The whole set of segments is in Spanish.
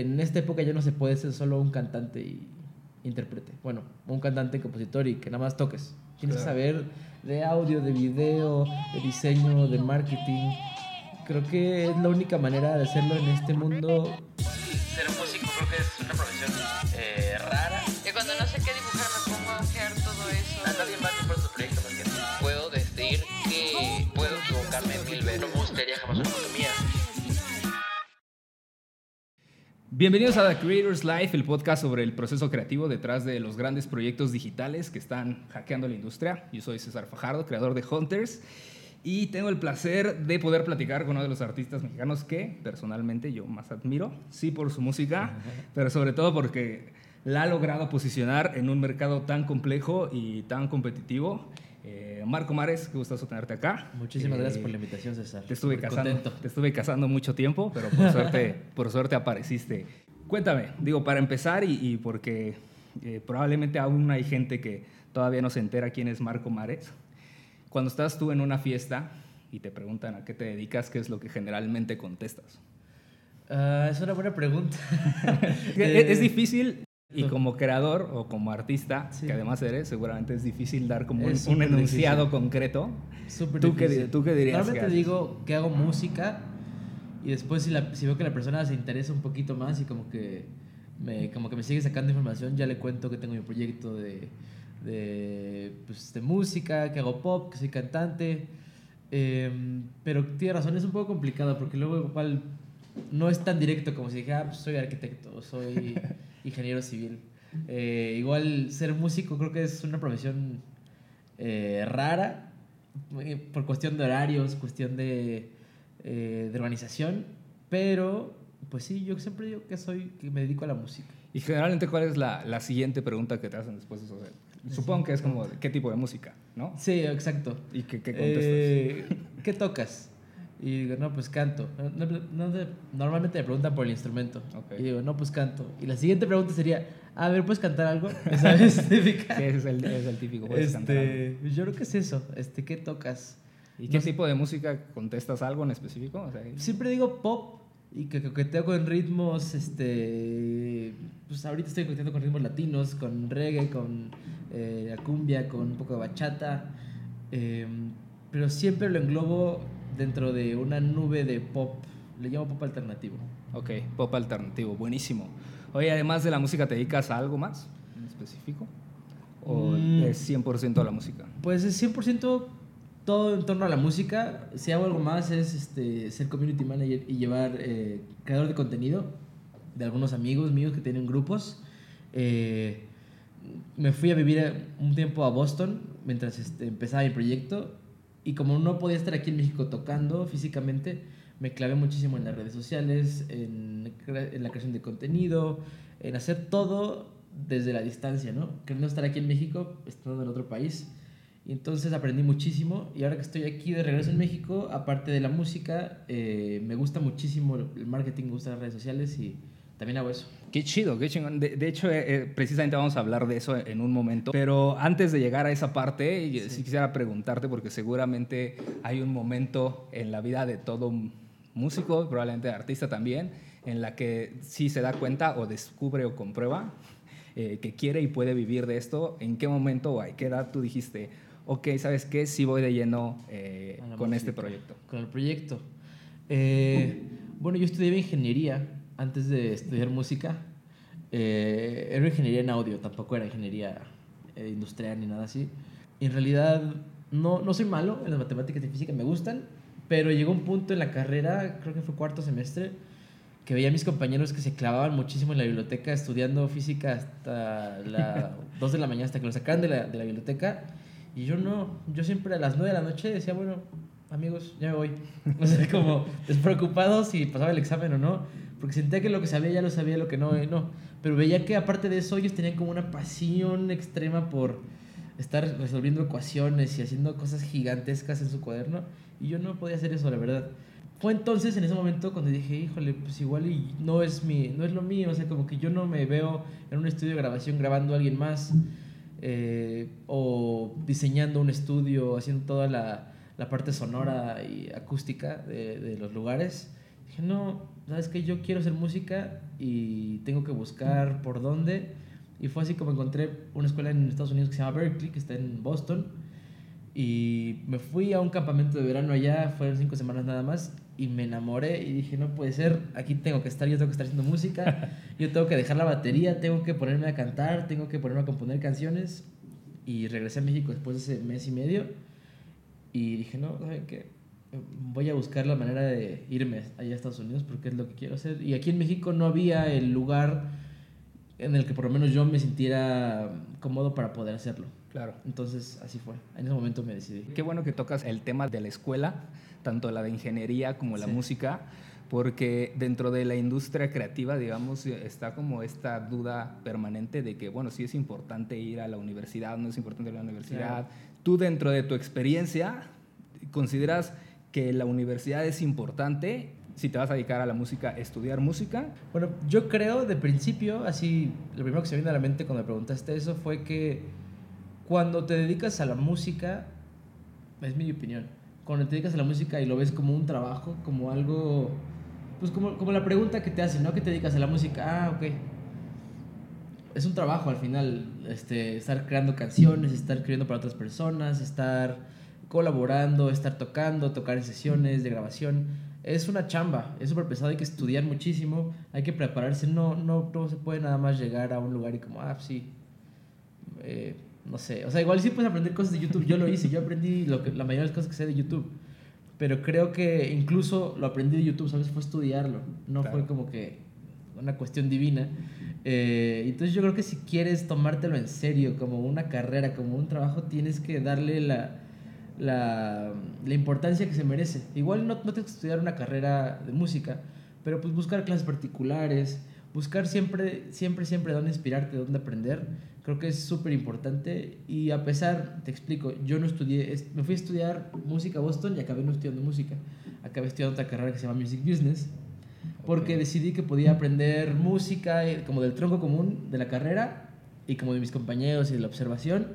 en esta época ya no se puede ser solo un cantante y intérprete. Bueno, un cantante, compositor y que nada más toques. Tienes que saber de audio, de video, de diseño, de marketing. Creo que es la única manera de hacerlo en este mundo. Ser músico creo que es una profesión Bienvenidos a The Creators Life, el podcast sobre el proceso creativo detrás de los grandes proyectos digitales que están hackeando la industria. Yo soy César Fajardo, creador de Hunters, y tengo el placer de poder platicar con uno de los artistas mexicanos que personalmente yo más admiro, sí por su música, pero sobre todo porque la ha logrado posicionar en un mercado tan complejo y tan competitivo. Eh, Marco Mares, qué gustoso tenerte acá. Muchísimas Eh, gracias por la invitación, César. te estuve, casando, te estuve casando mucho tiempo, pero por suerte, por suerte apareciste. Cuéntame, digo, para empezar y, y porque eh, probablemente aún hay gente que todavía no se entera quién es Marco Mares. Cuando estás tú en una fiesta y te preguntan a qué te dedicas, ¿qué es lo que generalmente contestas? Ah, es una buena pregunta. es, Eh, es difícil y como creador o como artista, Sí. que además eres, seguramente es difícil dar como un, enunciado difícil. concreto. Súper ¿Tú qué, difícil. ¿Tú qué dirías? Normalmente digo que hago música y después si, la- si veo que la persona se interesa un poquito más y como que me, como que me sigue sacando información, ya le cuento que tengo mi proyecto de, de, pues, de música, que hago pop, que soy cantante. Em, pero tiene razón, es un poco complicado porque luego igual no es tan directo como si dijera, ah, pues, soy arquitecto soy ingeniero civil. Eh, igual ser músico creo que es una profesión eh, rara eh, por cuestión de horarios, cuestión de, eh, de organización, pero pues sí, yo siempre digo que soy, que me dedico a la música. Y generalmente, ¿cuál es la, la siguiente pregunta que te hacen después de eso? Supongo que es como, ¿qué tipo de música? ¿No? Sí, exacto. ¿Y qué, qué contestas? ¿Qué tocas? Y digo, no, pues canto. No, no, no sé, normalmente me preguntan por el instrumento. Ok. Y digo, no, pues canto. Y la siguiente pregunta sería, a ver, ¿puedes cantar algo? ¿Sabes? Típica. Sí, es el, es el típico. puedes cantar algo. este, yo creo que es eso. Este, ¿Qué tocas? ¿Y qué tipo de música contestas algo en específico? O sea, Siempre digo pop y que coqueteo con ritmos, este, pues ahorita estoy coqueteando con ritmos latinos, con reggae, con eh, la cumbia, con un poco de bachata, eh, pero siempre lo englobo dentro de una nube de pop, le llamo pop alternativo. ok, pop alternativo, buenísimo. Oye, además de la música, ¿te dedicas a algo más en específico? ¿O Mm. es 100% a la música? Pues es 100% todo en torno a la música. Si hago algo más es este, ser community manager y llevar eh, creador de contenido de algunos amigos míos que tienen grupos. Eh, me fui a vivir un tiempo a Boston mientras este, empezaba mi proyecto y como no podía estar aquí en México tocando físicamente, me clavé muchísimo en las redes sociales, en, la creación de contenido, en hacer todo desde la distancia, ¿no? Queriendo estar aquí en México, estando en otro país. Y entonces aprendí muchísimo y ahora que estoy aquí de regreso en México, aparte de la música, eh, me gusta muchísimo el marketing, me gustan las redes sociales y también hago eso. Qué chido, qué chingón. De, de hecho, eh, eh, precisamente vamos a hablar de eso en un momento. Pero antes de llegar a esa parte, sí quisiera preguntarte, porque seguramente hay un momento en la vida de todo músico, probablemente artista también, en la que sí se da cuenta o descubre o comprueba eh, que quiere y puede vivir de esto. ¿En qué momento o a qué edad tú dijiste, ok, ¿sabes qué? Sí voy de lleno eh, con este proyecto. Con el proyecto. Eh, bueno, yo estudié ingeniería antes de estudiar música. Eh, era ingeniería en audio, tampoco era ingeniería eh, industrial ni nada así. Y en realidad no, no soy malo en las matemáticas y física, me gustan, pero llegó un punto en la carrera, creo que fue cuarto semestre, que veía a mis compañeros que se clavaban muchísimo en la biblioteca estudiando física hasta las 2 de la mañana, hasta que lo sacaban de la, de la biblioteca. Y yo no, yo siempre a las 9 de la noche decía, bueno, amigos, ya me voy. O sea, como despreocupado si pasaba el examen o no, porque sentía que lo que sabía ya lo sabía, lo que no, eh, no. Pero veía que aparte de eso ellos tenían como una pasión extrema por estar resolviendo ecuaciones y haciendo cosas gigantescas en su cuaderno. Y yo no podía hacer eso, la verdad. Fue entonces en ese momento cuando dije, híjole, pues igual y no es, mi, no es lo mío, o sea, como que yo no me veo en un estudio de grabación grabando a alguien más eh, o diseñando un estudio, haciendo toda la, la parte sonora y acústica de, de los lugares. Dije, no, sabes que yo quiero hacer música y tengo que buscar por dónde. Y fue así como encontré una escuela en Estados Unidos que se llama Berkeley, que está en Boston. Y me fui a un campamento de verano allá, fueron cinco semanas nada más, y me enamoré y dije, no puede ser, aquí tengo que estar, yo tengo que estar haciendo música, yo tengo que dejar la batería, tengo que ponerme a cantar, tengo que ponerme a componer canciones. Y regresé a México después de ese mes y medio y dije, no, ¿saben qué? Voy a buscar la manera de irme allá a Estados Unidos porque es lo que quiero hacer. Y aquí en México no había el lugar en el que por lo menos yo me sintiera cómodo para poder hacerlo. Claro. Entonces, así fue. En ese momento me decidí. Qué bueno que tocas el tema de la escuela, tanto la de ingeniería como la Sí. música, porque dentro de la industria creativa, digamos, está como esta duda permanente de que, bueno, sí es importante ir a la universidad, no es importante ir a la universidad. Tú dentro de tu experiencia, ¿consideras que la universidad es importante si te vas a dedicar a la música, estudiar música? Bueno, yo creo de principio, así, lo primero que se me vino a la mente cuando me preguntaste eso fue que cuando te dedicas a la música, es mi opinión, cuando te dedicas a la música y lo ves como un trabajo, como algo, pues como, como la pregunta que te hacen, ¿no? Que te dedicas a la música, ah, ok. Es un trabajo al final, este, estar creando canciones, estar escribiendo para otras personas, estar colaborando, estar tocando, tocar en sesiones de grabación. Es una chamba, es súper pesado, hay que estudiar muchísimo, hay que prepararse, no, no, no se puede nada más llegar a un lugar y como, ah, sí, eh, no sé, o sea, igual sí puedes aprender cosas de YouTube, yo lo hice, yo aprendí lo que, la mayoría de las cosas que sé de YouTube, pero creo que incluso lo aprendí de YouTube, ¿sabes? Fue estudiarlo, no Claro. fue como que una cuestión divina. Eh, entonces yo creo que si quieres tomártelo en serio, como una carrera, como un trabajo, tienes que darle la, la, la importancia que se merece. Igual no, no tienes que estudiar una carrera de música, pero pues buscar clases particulares, buscar siempre, siempre, siempre dónde inspirarte, dónde aprender, creo que es súper importante. Y a pesar, te explico, yo no estudié, es- me fui a estudiar música a Boston y acabé no estudiando música. Acabé estudiando otra carrera que se llama Music Business, porque decidí que podía aprender música eh, como del tronco común de la carrera y como de mis compañeros y de la observación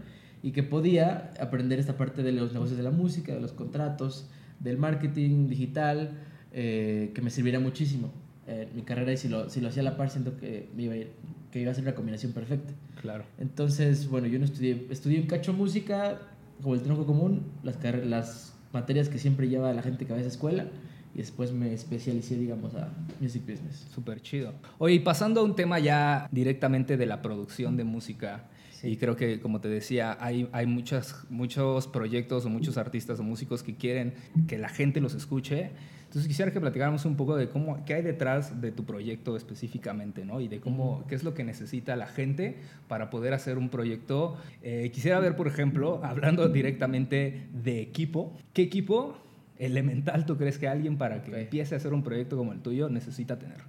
y que podía aprender esta parte de los negocios de la música, de los contratos, del marketing digital, eh, que me serviría muchísimo en mi carrera y si lo, si lo hacía a la par siento que, me iba a ir- que iba a ser una combinación perfecta. Claro. Entonces, bueno, yo no estudié, estudié un cacho música como el tronco común, las, las materias que siempre lleva la gente que va a esa escuela y después me especialicé, digamos, a Music Business. Súper chido. Oye, y pasando a un tema ya directamente de la producción de música, Sí. y creo que, como te decía, hay, hay muchas, muchos proyectos o muchos artistas o músicos que quieren que la gente los escuche. Entonces quisiera que platicáramos un poco de cómo, qué hay detrás de tu proyecto específicamente, ¿no? Y de cómo, qué es lo que necesita la gente para poder hacer un proyecto. Eh, quisiera ver, por ejemplo, hablando directamente de equipo, ¿qué equipo elemental tú crees que alguien para que empiece a hacer un proyecto como el tuyo necesita tener?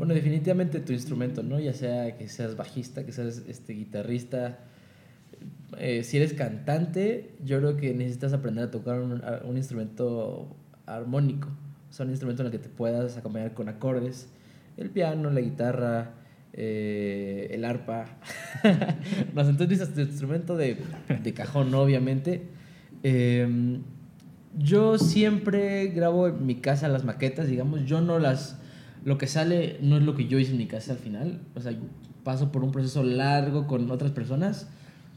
Bueno, definitivamente tu instrumento, ¿no? Ya sea que seas bajista, que seas este, guitarrista. Eh, si eres cantante, yo creo que necesitas aprender a tocar un, instrumento armónico. O sea, un instrumento en el que te puedas acompañar con acordes. El piano, la guitarra, eh, el arpa. entonces necesitas tu instrumento de, de cajón, obviamente. Eh, yo siempre grabo en mi casa las maquetas, digamos. Yo no las. Lo que sale no es lo que yo hice en mi casa al final. O sea, paso por un proceso largo con otras personas.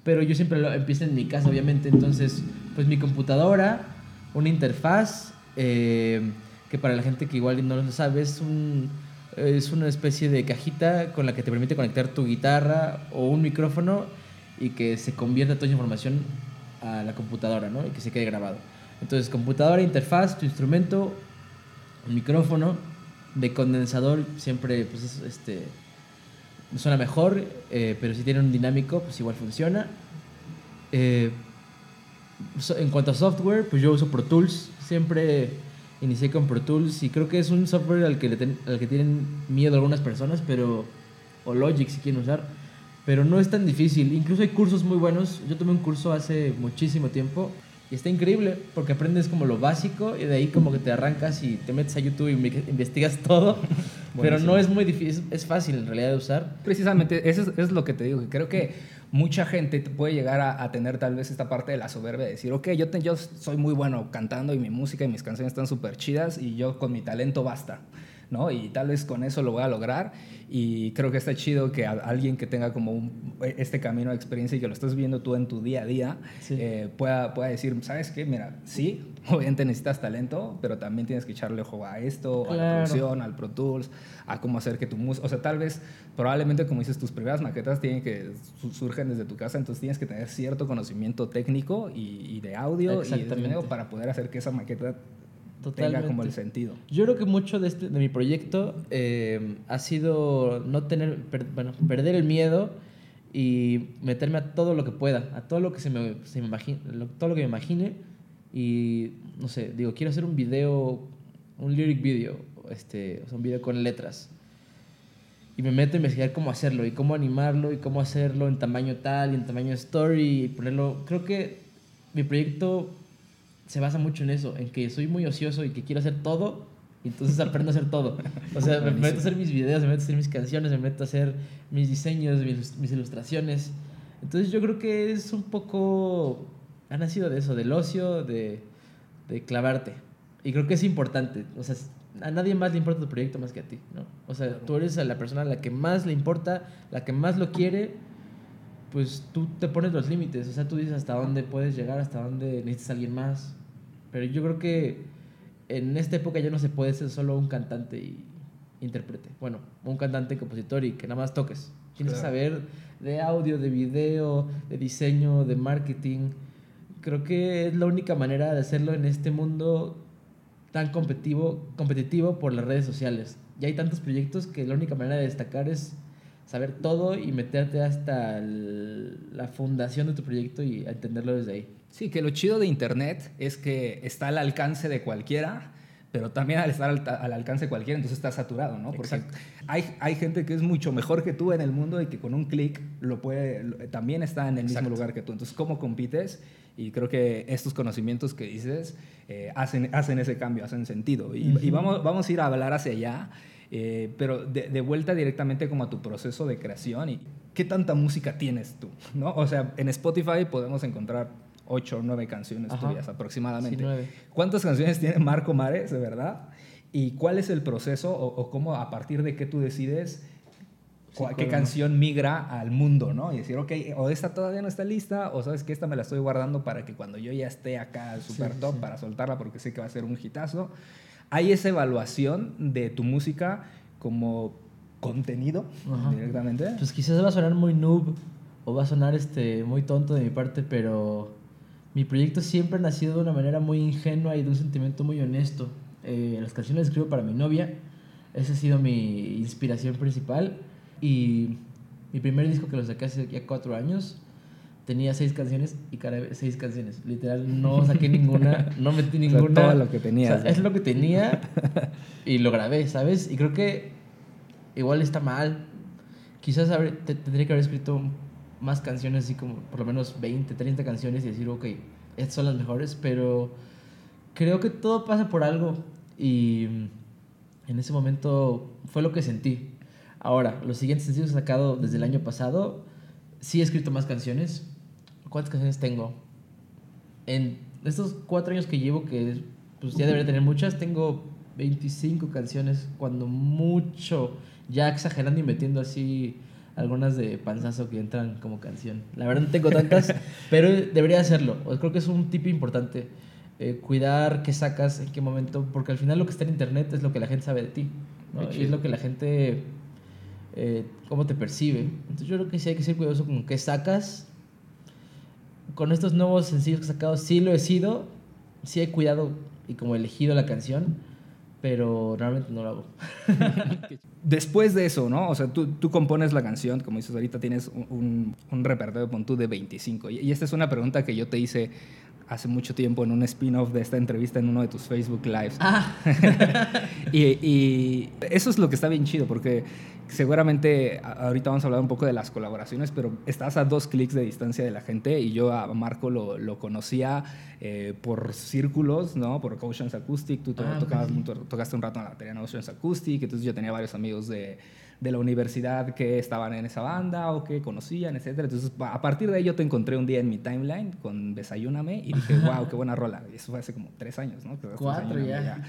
Pero yo siempre lo empiezo en mi casa, obviamente. Entonces, pues mi computadora, una interfaz, eh, que para la gente que igual no lo sabe, es, un, es una especie de cajita con la que te permite conectar tu guitarra o un micrófono y que se convierta toda esa información a la computadora, ¿no? Y que se quede grabado. Entonces, computadora, interfaz, tu instrumento, un micrófono, de condensador siempre pues es, este suena mejor, eh, pero si tiene un dinámico pues igual funciona. Eh, en cuanto a software, pues yo uso Pro Tools, siempre inicié con Pro Tools y creo que es un software al que, le ten- al que tienen miedo algunas personas, pero o Logic si quieren usar, pero no es tan difícil. Incluso hay cursos muy buenos. Yo tomé un curso hace muchísimo tiempo y está increíble porque aprendes como lo básico y de ahí como que te arrancas y te metes a YouTube y inve- investigas todo. pero no es muy difícil, es fácil en realidad de usar. Precisamente, eso es, es lo que te digo, que creo que mucha gente te puede llegar a, a tener tal vez esta parte de la soberbia de decir, ok, yo, te- yo soy muy bueno cantando y mi música y mis canciones están súper chidas y yo con mi talento basta. ¿No? Y tal vez con eso lo voy a lograr. Y creo que está chido que alguien que tenga como un- este camino de experiencia y que lo estás viendo tú en tu día a día, Sí. eh, pueda, pueda decir, ¿sabes qué? Mira, sí, obviamente necesitas talento, pero también tienes que echarle ojo a esto, a la producción, al Pro Tools, a cómo hacer que tu música, o sea, tal vez, probablemente como dices, tus primeras maquetas tienen que su- surgen desde tu casa, entonces tienes que tener cierto conocimiento técnico y, y de audio y de video para poder hacer que esa maqueta tenga Totalmente. como el sentido. Yo creo que mucho de, este, de mi proyecto eh, ha sido no tener, per- bueno, perder el miedo y meterme a todo lo que pueda, a todo lo que se me, se me imagine, lo- todo lo que me imagine y no sé, digo, quiero hacer un video, un lyric video, este, o sea, un video con letras. Y me meto a investigar cómo hacerlo y cómo animarlo y cómo hacerlo en tamaño tal y en tamaño story y ponerlo. Creo que mi proyecto se basa mucho en eso, en que soy muy ocioso y que quiero hacer todo, y entonces aprendo a hacer todo. O sea, me meto a hacer mis videos, me meto a hacer mis canciones, me meto a hacer mis diseños, mis, mis ilustraciones. Entonces yo creo que es un poco... Ha nacido de eso, del ocio, de, de clavarte. Y creo que es importante. O sea, a nadie más le importa tu proyecto más que a ti, ¿no? O sea, tú eres la persona a la que más le importa, la que más lo quiere, pues tú te pones los límites, o sea, tú dices hasta dónde puedes llegar, hasta dónde necesitas a alguien más. Pero yo creo que en esta época ya no se puede ser solo un cantante y intérprete. Bueno, un cantante, compositor y que nada más toques. Tienes Claro. que saber de audio, de video, de diseño, de marketing. Creo que es la única manera de hacerlo en este mundo tan competitivo, competitivo por las redes sociales. Ya hay tantos proyectos que la única manera de destacar es saber todo y meterte hasta el- la fundación de tu proyecto y entenderlo desde ahí. Sí, que lo chido de Internet es que está al alcance de cualquiera, pero también al estar al, al alcance de cualquiera, entonces está saturado, ¿no? Porque Exacto. hay, hay gente que es mucho mejor que tú en el mundo y que con un clic lo puede, lo- también está en el Exacto. mismo lugar que tú. Entonces, ¿cómo compites? Y creo que estos conocimientos que dices eh, hacen, hacen ese cambio, hacen sentido. Y, y vamos, vamos a ir a hablar hacia allá, eh, pero de, de vuelta directamente como a tu proceso de creación y qué tanta música tienes tú, ¿no? O sea, en Spotify podemos encontrar ocho o nueve canciones Ajá. tuyas aproximadamente. Sí, nueve. ¿Cuántas canciones tiene Marco Mares, de verdad? ¿Y cuál es el proceso o, o cómo, a partir de qué tú decides Sí, qué canción migra al mundo, ¿no? Y decir, ok, o esta todavía no está lista, o sabes que esta me la estoy guardando para que cuando yo ya esté acá super Sí, top, para soltarla porque sé que va a ser un hitazo. ¿Hay esa evaluación de tu música como contenido Ajá. directamente? Pues quizás va a sonar muy noob o va a sonar este, muy tonto de mi parte, pero mi proyecto siempre ha nacido de una manera muy ingenua y de un sentimiento muy honesto. Eh, las canciones las escribo para mi novia, esa ha sido mi inspiración principal. Y mi primer disco que lo saqué hace ya cuatro años tenía seis canciones y cada vez seis canciones. Literal, no saqué ninguna, no metí sea, ninguna. todo lo que tenías, O sea, es lo que tenía y lo grabé, ¿sabes? Y creo que igual está mal. Quizás haber- te- tendría que haber escrito más canciones, así como por lo menos 20, 30 canciones y decir, ok, estas son las mejores, pero creo que todo pasa por algo y en ese momento fue lo que sentí. Ahora, los siguientes sencillos que he sacado desde el año pasado, sí he escrito más canciones. ¿Cuántas canciones tengo? En estos cuatro años que llevo, que pues ya debería tener muchas, tengo 25 canciones, cuando mucho, ya exagerando y metiendo así algunas de panzazo que entran como canción. La verdad no tengo tantas, pero debería hacerlo. Creo que es un tip importante. eh, cuidar qué sacas, en qué momento, porque al final lo que está en internet es lo que la gente sabe de ti. ¿no? Y es lo que la gente, eh, cómo te percibe. Entonces yo creo que sí hay que ser cuidadoso con qué sacas. Con estos nuevos sencillos que he sacado, sí lo he sido, sí he cuidado y como elegido la canción, pero realmente no lo hago. Después de eso, ¿no? O sea, tú, tú compones la canción, como dices ahorita, tienes un, un, repertorio pon tú de 25. Y, y esta es una pregunta que yo te hice hace mucho tiempo en un spin-off de esta entrevista en uno de tus Facebook Lives. Ah, y, y eso es lo que está bien chido, porque seguramente ahorita vamos a hablar un poco de las colaboraciones, pero estás a dos clics de distancia de la gente y yo a Marco lo, lo conocía eh, por círculos, ¿no? Por Oceans Acoustic, tú Ah, tocabas- sí. tocaste un rato en la batería en Oceans Acoustic, entonces yo tenía varios amigos de, de la universidad que estaban en esa banda o que conocían, etcétera. Entonces, a partir de ahí yo te encontré un día en mi timeline con Desayúname y dije, wow, qué buena rola. Y eso fue hace como tres años, ¿no? Cuatro ya.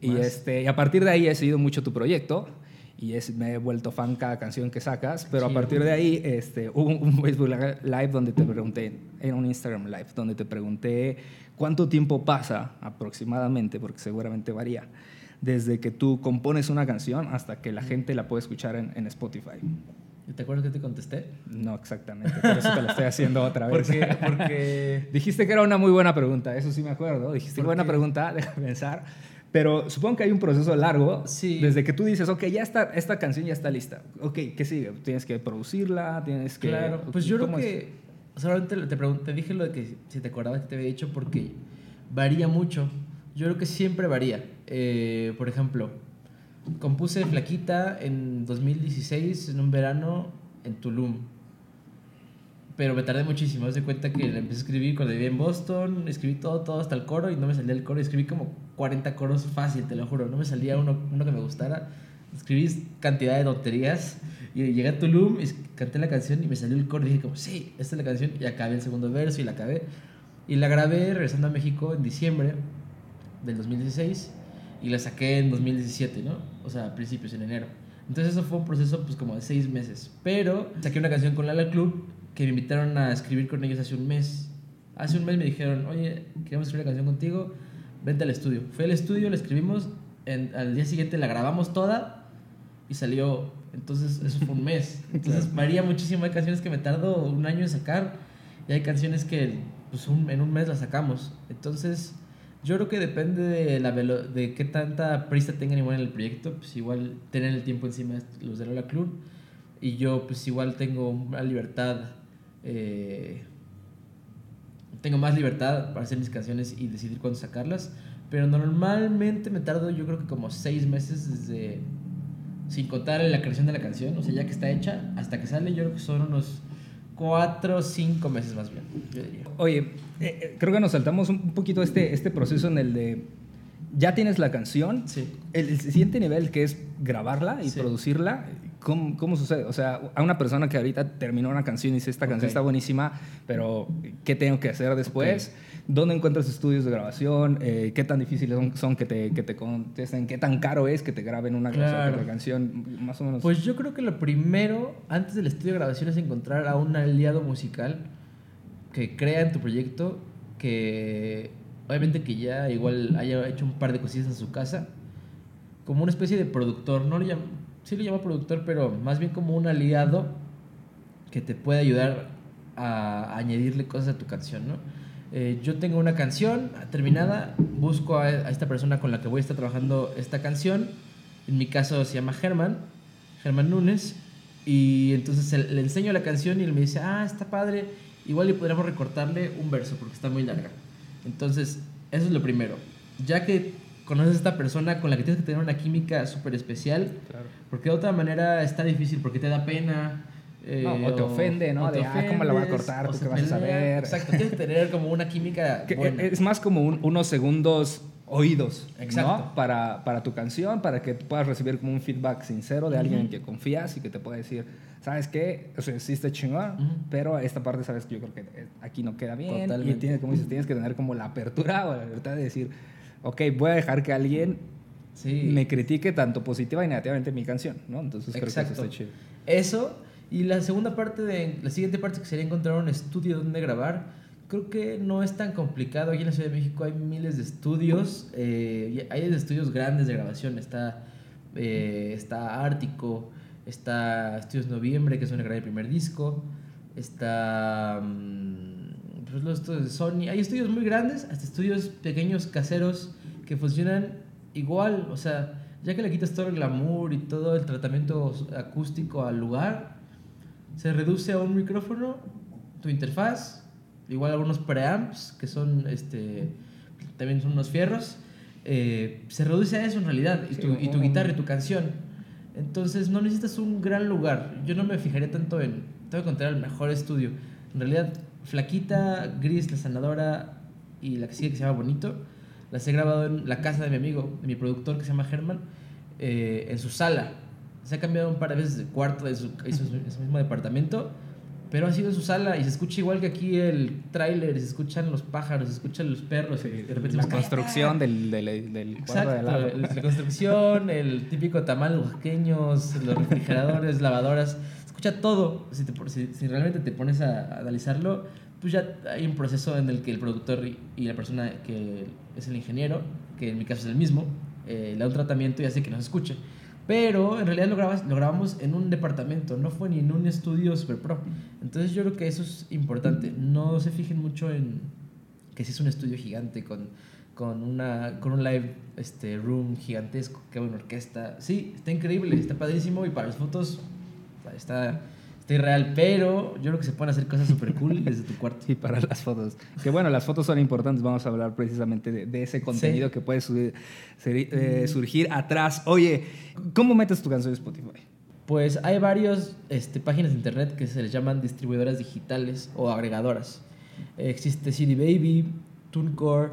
Y, este, y a partir de ahí he seguido mucho tu proyecto y es, me he vuelto fan cada canción que sacas, pero a partir de ahí este, hubo un, Facebook Live donde te pregunté, en un Instagram Live, donde te pregunté cuánto tiempo pasa aproximadamente, porque seguramente varía, desde que tú compones una canción hasta que la gente la puede escuchar en, en Spotify. ¿Te acuerdas que te contesté? No, exactamente. Por eso te lo estoy haciendo otra vez. Porque, porque... Dijiste que era una muy buena pregunta, eso sí me acuerdo. Dijiste buena pregunta, déjame pensar. Pero supongo que hay un proceso largo sí. desde que tú dices, ok, ya está, esta canción ya está lista. Ok, ¿qué sigue? Tienes que producirla, tienes que... Claro, pues yo creo que... Solamente te, te dije lo de que si te acordabas que te había dicho porque varía mucho. Yo creo que siempre varía. Eh, por ejemplo, compuse Flaquita en 2016, en un verano, en Tulum. Pero me tardé muchísimo. Me de cuenta que la empecé a escribir cuando vivía en Boston. Escribí todo, todo hasta el coro y no me salía el coro. Escribí como 40 coros fácil, te lo juro. No me salía uno, uno que me gustara. Escribí cantidad de tonterías. Y llegué a Tulum canté la canción y me salió el coro. Y dije como, sí, esta es la canción. Y acabé el segundo verso y la acabé. Y la grabé regresando a México en diciembre del 2016. Y la saqué en 2017, ¿no? O sea, a principios, en enero. Entonces eso fue un proceso pues como de seis meses. Pero saqué una canción con Lala Club que me invitaron a escribir con ellos hace un mes. Hace un mes me dijeron, oye, queremos escribir una canción contigo, vente al estudio. Fue al estudio, la escribimos, en, al día siguiente la grabamos toda y salió. Entonces, eso fue un mes. Entonces, varía muchísimo. Hay canciones que me tardo un año en sacar y hay canciones que pues, en un mes las sacamos. Entonces, yo creo que depende de, la de qué tanta prisa tengan igual en el proyecto. Pues igual tener el tiempo encima los de Lola Club. Y yo, pues igual tengo una libertad eh, tengo más libertad para hacer mis canciones y decidir cuándo sacarlas. Pero normalmente me tardo yo creo que como seis meses desde... Sin contar la creación de la canción, o sea, ya que está hecha, hasta que sale, yo creo que son unos cuatro o cinco meses más bien, yo diría. Oye, eh, eh, creo que nos saltamos un poquito este, este proceso en el de ya tienes la canción, sí. el, siguiente nivel que es grabarla y producirla, ¿Cómo, ¿Cómo, sucede? O sea, a una persona que ahorita terminó una canción y dice, esta canción está buenísima, pero ¿qué tengo que hacer después? ¿Dónde encuentras estudios de grabación? Eh, ¿Qué tan difíciles son, que, te, que te contesten? ¿Qué tan caro es que te graben una canción? Más o menos. Pues yo creo que lo primero, antes del estudio de grabación, es encontrar a un aliado musical que crea en tu proyecto, que obviamente que ya igual haya hecho un par de cosillas en su casa, como una especie de productor, no le llamo sí lo llamo productor, pero más bien como un aliado que te puede ayudar a añadirle cosas a tu canción, ¿no? Eh, yo tengo una canción terminada, busco a, esta persona con la que voy a estar trabajando esta canción, en mi caso se llama Germán, Germán Núñez, y entonces le enseño la canción y él me dice, ah, está padre, igual le podríamos recortarle un verso porque está muy larga. Entonces, eso es lo primero. Ya que conoces a esta persona con la que tienes que tener una química súper especial. Porque de otra manera está difícil, porque te da pena. Eh, o te ofende, ¿no? de, ah, ¿cómo la voy a cortar? ¿Tú qué vas a saber? Exacto, tienes que tener como una química buena. Es más como unos segundos oídos, Exacto. Para, para tu canción, para que puedas recibir como un feedback sincero de alguien en que confías y que te pueda decir, ¿sabes qué? O sea, existe chingón, pero esta parte, ¿sabes? que Yo creo que eh, aquí no queda bien. Y tienes, como dices, tienes que tener como la apertura o la libertad de decir, ok, voy a dejar que alguien me critique tanto positiva y negativamente mi canción, ¿no? Entonces creo que eso está chido. Eso, y la segunda parte de, la siguiente parte que sería encontrar un estudio donde grabar, creo que no es tan complicado. Aquí en la Ciudad de México hay miles de estudios, eh, hay estudios grandes de grabación, está, eh, está Ártico, está Estudios Noviembre, que es donde grabé el primer disco, está... Mm, pues los estudios de Sony. Hay estudios muy grandes, hasta estudios pequeños, caseros, que funcionan igual. O sea, ya que le quitas todo el glamour y todo el tratamiento acústico al lugar, se reduce a un micrófono, tu interfaz, igual algunos preamps, que son este, también son unos fierros. Eh, se reduce a eso en realidad, y, tu, y tu guitarra y tu canción. Entonces no necesitas un gran lugar. Yo no me fijaría tanto en, tengo que encontrar el mejor estudio. En realidad Flaquita, Gris, La Sanadora y la que sigue que se llama Bonito, las he grabado en la casa de mi amigo, de mi productor que se llama Germán, eh, en su sala. Se ha cambiado un par de veces de cuarto de su, de su- de su mismo departamento, pero ha sido en su sala y se escucha igual que aquí el tráiler, se escuchan los pájaros, se escuchan los perros. y de repente la se construcción del, del, del de Exacto, lado. el- la construcción, el típico tamal oaxaqueños, los refrigeradores, lavadoras, se escucha todo. Si, te si- si realmente te pones a, a analizarlo, pues ya hay un proceso en el que el productor y, y la persona que es el ingeniero, que en mi caso es el mismo, eh, le da un tratamiento y hace que no se escuche. Pero en realidad lo, grabas, grabamos en un departamento, no fue ni en un estudio super pro. Entonces yo creo que eso es importante. No se fijen mucho en que si es un estudio gigante con, con, una, con un live este, room gigantesco, que una orquesta. Sí, está increíble, está padrísimo y para las fotos está, está irreal, pero yo creo que se pueden hacer cosas súper cool desde tu cuarto. Y para las fotos. Que bueno, las fotos son importantes. Vamos a hablar precisamente de, de ese contenido que puede subir- eh, surgir atrás. Oye, ¿cómo metes tu canción en Spotify? Pues hay varias este, páginas de internet que se les llaman distribuidoras digitales o agregadoras. Existe CD Baby, TuneCore,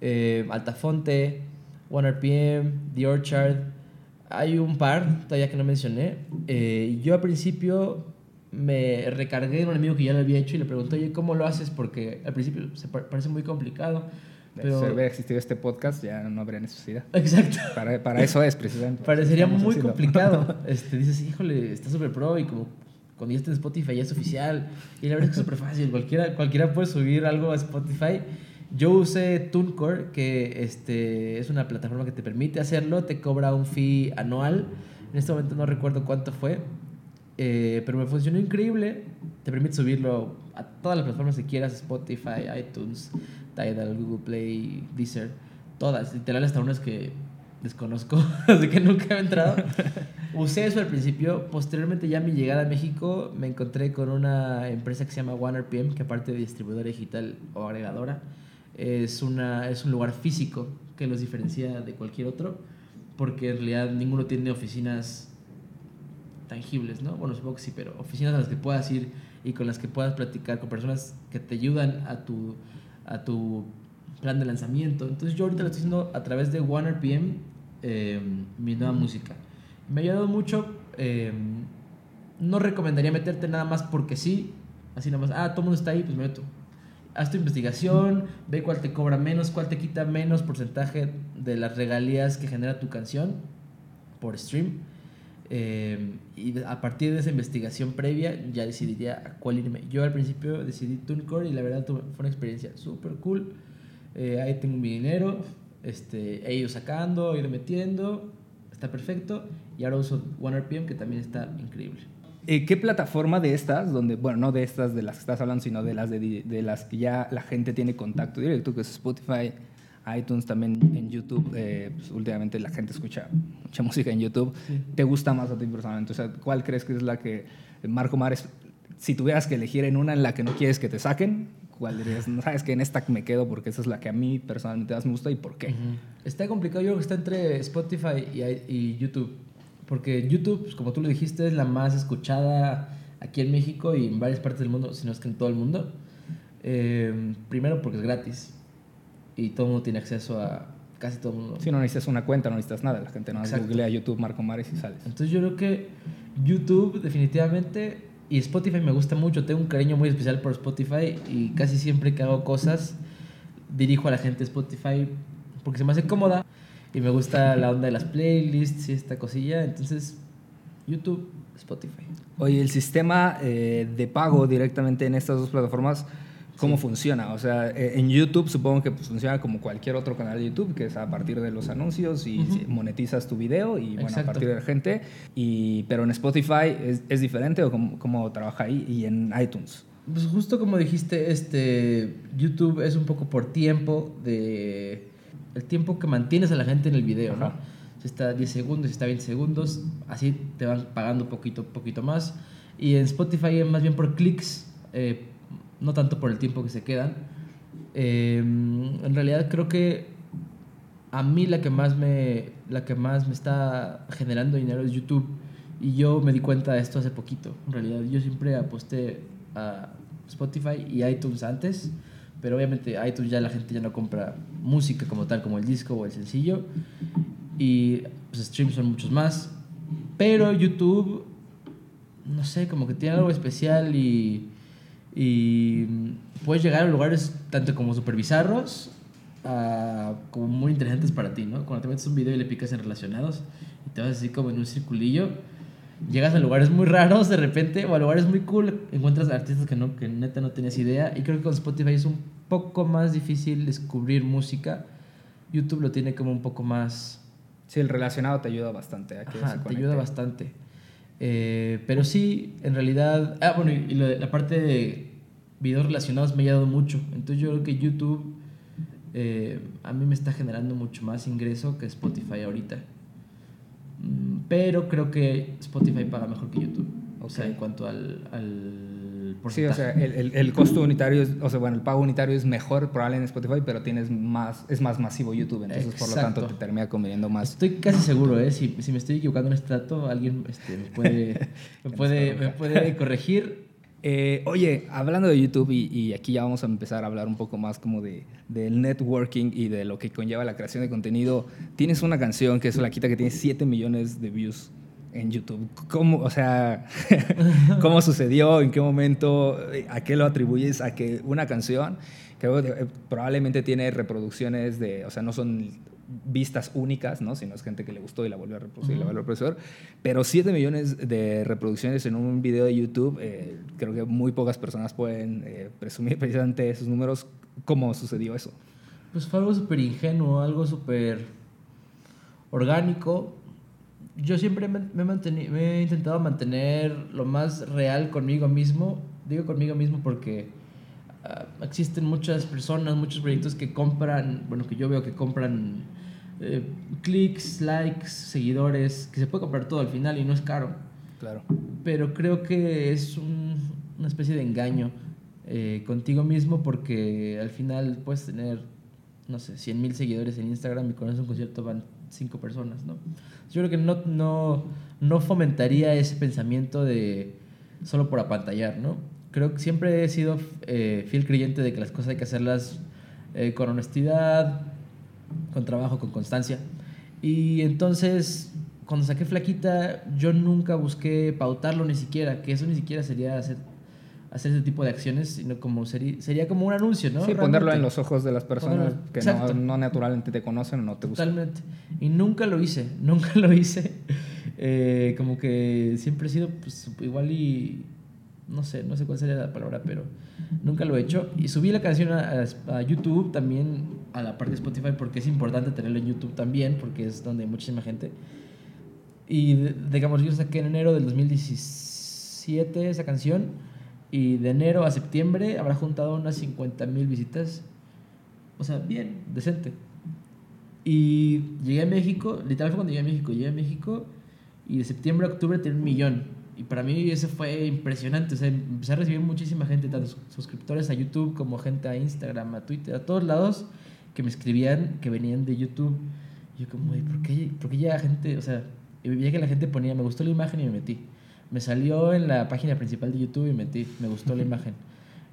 eh, Altafonte, OneRPM, The Orchard. Hay un par todavía que no mencioné. Eh, yo al principio me recargué en un amigo que ya lo había hecho y le pregunté, oye, ¿cómo lo haces? Porque al principio se pa- parece muy complicado. De Pero... si hubiera existido este podcast, ya no habría necesidad. Exacto. Para, para eso es, precisamente. Parecería Estamos muy haciendo. complicado. Este, dices, híjole, está súper pro y como cuando ya está en Spotify ya es oficial. Y la verdad es que es súper fácil. Cualquiera, cualquiera puede subir algo a Spotify. Yo usé TuneCore, que este, es una plataforma que te permite hacerlo. Te cobra un fee anual. En este momento no recuerdo cuánto fue. Eh, pero me funcionó increíble. Te permite subirlo a todas las plataformas que quieras. Spotify, iTunes, Tidal, Google Play, Deezer. Todas. Literal hasta unas que desconozco, así que nunca he entrado. Usé eso al principio. Posteriormente, ya a mi llegada a México, me encontré con una empresa que se llama OneRPM, que aparte de distribuidora digital o agregadora, es, una, es un lugar físico que los diferencia de cualquier otro, porque en realidad ninguno tiene oficinas tangibles, ¿no? Bueno, supongo que sí, pero oficinas a las que puedas ir y con las que puedas platicar con personas que te ayudan a tu, a tu plan de lanzamiento. Entonces yo ahorita lo estoy haciendo a través de OneRPM, eh, mi nueva música. Me ha ayudado mucho. eh, no recomendaría meterte nada más porque sí. Así nada más, ah, todo el mundo está ahí, pues me meto. Haz tu investigación, ve cuál te cobra menos, cuál te quita menos porcentaje de las regalías que genera tu canción por stream. Eh, y a partir de esa investigación previa ya decidiría a cuál irme. Yo al principio decidí TuneCore y la verdad fue una experiencia súper cool. Eh, ahí tengo mi dinero, este, he ido sacando, he ido metiendo, está perfecto. Y ahora uso OneRPM que también está increíble. Eh, ¿Qué plataforma de estas, donde, bueno, no de estas de las que estás hablando, sino de las, de, de las que ya la gente tiene contacto directo, que es Spotify, iTunes, también en YouTube, eh, pues, últimamente la gente escucha mucha música en YouTube, Sí. ¿te gusta más a ti personalmente? O sea, ¿cuál crees que es la que Marco Mares, si tuvieras que elegir en una en la que no quieres que te saquen, ¿cuál dirías? No sabes que en esta me quedo porque esa es la que a mí personalmente más me gusta y por qué. Está complicado, yo creo que está entre Spotify y, y YouTube. Porque YouTube, pues, como tú lo dijiste, es la más escuchada aquí en México y en varias partes del mundo, si no es que en todo el mundo. Eh, primero porque es gratis y todo el mundo tiene acceso a casi todo el mundo. Si no necesitas una cuenta, no necesitas nada, la gente no googlea YouTube Marco Mares y sales. Entonces yo creo que YouTube definitivamente y Spotify me gusta mucho, tengo un cariño muy especial por Spotify y casi siempre que hago cosas dirijo a la gente a Spotify porque se me hace cómoda y me gusta la onda de las playlists y esta cosilla, entonces YouTube, Spotify. Oye, el sistema eh, de pago directamente en estas dos plataformas, ¿cómo funciona? O sea, eh, en YouTube supongo que pues, funciona como cualquier otro canal de YouTube, que es a partir de los anuncios y Ujú. si- monetizas tu video y bueno, a Exacto. partir de la gente. Y, pero en Spotify es, es diferente o cómo, cómo trabaja ahí y en iTunes. Pues justo como dijiste, este YouTube es un poco por tiempo de el tiempo que mantienes a la gente en el video, ¿no? Ajá. Si está 10 segundos, si está 20 segundos, así te van pagando poquito poquito más. Y en Spotify es más bien por clics, eh, no tanto por el tiempo que se quedan. Eh, en realidad creo que a mí la que más me la que más me está generando dinero es YouTube. Y yo me di cuenta de esto hace poquito. En realidad yo siempre aposté a Spotify y iTunes antes pero obviamente iTunes ya la gente ya no compra música como tal como el disco o el sencillo. Y pues streams son muchos más. Pero YouTube, no sé, como que tiene algo especial y, y puedes llegar a lugares tanto como super bizarros a como muy interesantes para ti, ¿no? Cuando te metes un video y le picas en relacionados y te vas así como en un circulillo, llegas a lugares muy raros de repente o a lugares muy cool, encuentras artistas que, no, que neta no tenías idea y creo que con Spotify es un poco más difícil descubrir música. YouTube lo tiene como un poco más... Sí, el relacionado te ayuda bastante. A que Ajá, te ayuda bastante. Eh, pero sí, en realidad... Ah, bueno, y la parte de videos relacionados me ha ayudado mucho. Entonces yo creo que YouTube eh, a mí me está generando mucho más ingreso que Spotify ahorita. Mm, Pero creo que Spotify paga mejor que YouTube. O sea, en cuanto al, al Sí, o sea, el, el- el costo unitario, es, o sea, bueno, el pago unitario es mejor probable en Spotify, pero tienes más, es más masivo YouTube, entonces por lo tanto te termina conveniendo más. Estoy casi seguro, ¿eh? Si, si me estoy equivocando en este dato, alguien este, me, puede, me, puede, me puede corregir. Eh, oye, hablando de YouTube, y, y aquí ya vamos a empezar a hablar un poco más como de, del networking y de lo que conlleva la creación de contenido. Tienes una canción que es La Quita que tiene 7 millones de views en YouTube. ¿Cómo, o sea, cómo sucedió? ¿En qué momento? ¿A qué lo atribuyes? A que una canción que eh, probablemente tiene reproducciones de, o sea, no son vistas únicas, ¿no? Sino es gente que le gustó y la volvió a reproducir, y la volvió a reproducir. Pero 7 millones de reproducciones en un video de YouTube, eh, creo que muy pocas personas pueden eh, presumir precisamente esos números. ¿Cómo sucedió eso? Pues fue algo súper ingenuo, algo súper orgánico. Yo siempre me, he intentado mantener lo más real conmigo mismo. Digo conmigo mismo porque ah, existen muchas personas, muchos proyectos que compran, bueno, que yo veo que compran eh, clics, likes, seguidores, que se puede comprar todo al final y no es caro Claro. pero creo que es un- una especie de engaño eh, contigo mismo porque al final puedes tener, no sé, 100 mil seguidores en Instagram y con eso un concierto van cinco personas, ¿no? Yo creo que no, no, no fomentaría ese pensamiento de solo por apantallar, ¿no? Creo que siempre he sido eh, fiel creyente de que las cosas hay que hacerlas eh, con honestidad, con trabajo, con constancia. Y entonces, cuando saqué Flaquita, yo nunca busqué pautarlo ni siquiera, que eso ni siquiera sería hacer, hacer ese tipo de acciones, sino como sería, sería como un anuncio, ¿no? sí, ponerlo Realmente. en los ojos de las personas Ponerlo- que no, no naturalmente te conocen o no te gustan. Totalmente. Y nunca lo hice, nunca lo hice. Eh, como que siempre he sido pues, igual y... No sé, no sé cuál sería la palabra, pero nunca lo he hecho. Y subí la canción a, a- YouTube también, a la parte de Spotify, porque es importante tenerlo en YouTube también, porque es donde hay muchísima gente. Y digamos, yo saqué en enero del 2017 esa canción, y de enero a septiembre habrá juntado unas 50 mil visitas. O sea, bien, decente. Y llegué a México, literal fue cuando llegué a México, llegué a México y de septiembre a octubre tenía un millón. Y para mí eso fue impresionante, o sea, empecé a recibir muchísima gente, tanto sus- suscriptores a YouTube como gente a Instagram, a Twitter, a todos lados, que me escribían que venían de YouTube. Yo como, "Oye, ¿por qué, ¿por qué llega gente? O sea, veía que la gente ponía, me gustó la imagen y me metí. Me salió en la página principal de YouTube y me metí, me gustó la imagen.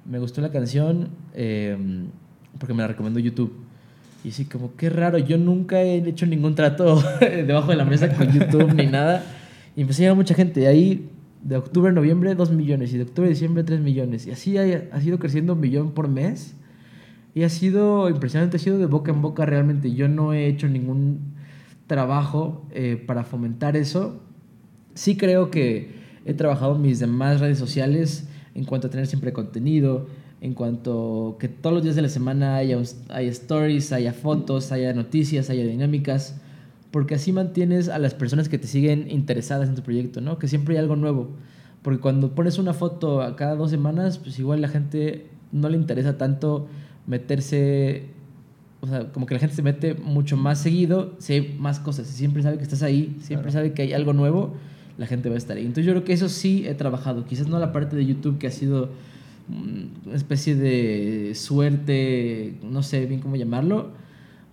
Me gustó la canción eh, porque me la recomendó YouTube. Y así como, qué raro, yo nunca he hecho ningún trato debajo de la mesa con YouTube ni nada. Y empecé a llegar mucha gente. Y ahí, de octubre a noviembre, 2 millones. Y de octubre a diciembre, 3 millones. Y así ha, ha sido creciendo un millón por mes. Y ha sido impresionante, ha sido de boca en boca realmente. Yo no he hecho ningún trabajo eh, para fomentar eso. Sí creo que he trabajado en mis demás redes sociales en cuanto a tener siempre contenido, en cuanto que todos los días de la semana haya, haya stories, haya fotos, haya noticias, haya dinámicas, porque así mantienes a las personas que te siguen interesadas en tu proyecto, ¿no? Que siempre hay algo nuevo. Porque cuando pones una foto a cada dos semanas, pues igual la gente no le interesa tanto meterse, o sea, como que la gente se mete mucho más seguido, si hay más cosas, si siempre sabe que estás ahí, siempre Claro. sabe que hay algo nuevo, la gente va a estar ahí. Entonces yo creo que eso sí he trabajado, quizás no la parte de YouTube que ha sido mm, una especie de suerte, no sé bien cómo llamarlo,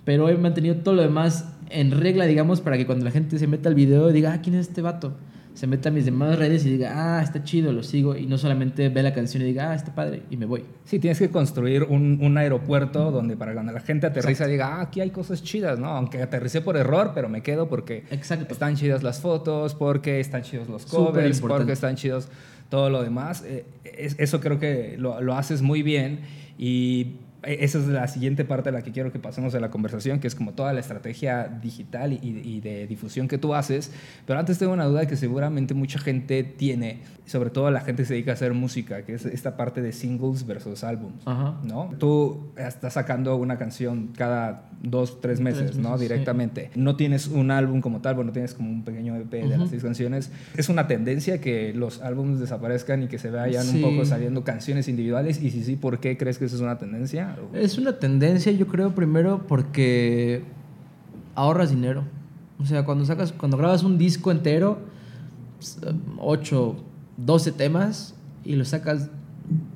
pero he mantenido todo lo demás en regla, digamos, para que cuando la gente se meta al video diga, ah, ¿quién es este vato? Se meta a mis demás redes y diga, ah, está chido, lo sigo, y no solamente ve la canción y diga, ah, está padre, y me voy. Sí, tienes que construir un, un aeropuerto donde para cuando la gente aterriza diga, ah, aquí hay cosas chidas, ¿no? Aunque aterricé por error, pero me quedo porque Exacto. están chidas las fotos, porque están chidos los covers, porque están chidos todo lo demás. Eh, es- eso creo que lo, lo haces muy bien y esa es la siguiente parte a la que quiero que pasemos de la conversación, que es como toda la estrategia digital y, y de difusión que tú haces. Pero antes tengo una duda que seguramente mucha gente tiene, sobre todo la gente que se dedica a hacer música, que es esta parte de singles versus álbums. ¿no? Tú estás sacando una canción cada dos, tres meses, Tres ¿no? sí. Directamente. No tienes un álbum como tal, bueno, tienes como un pequeño EP de las seis canciones. Es una tendencia que los álbumes desaparezcan y que se vayan Sí. un poco saliendo canciones individuales. Y si sí, ¿por qué crees que eso es una tendencia? Es una tendencia, yo creo, primero porque ahorras dinero. O sea, cuando sacas, cuando grabas un disco entero, 8, 12 temas, y lo sacas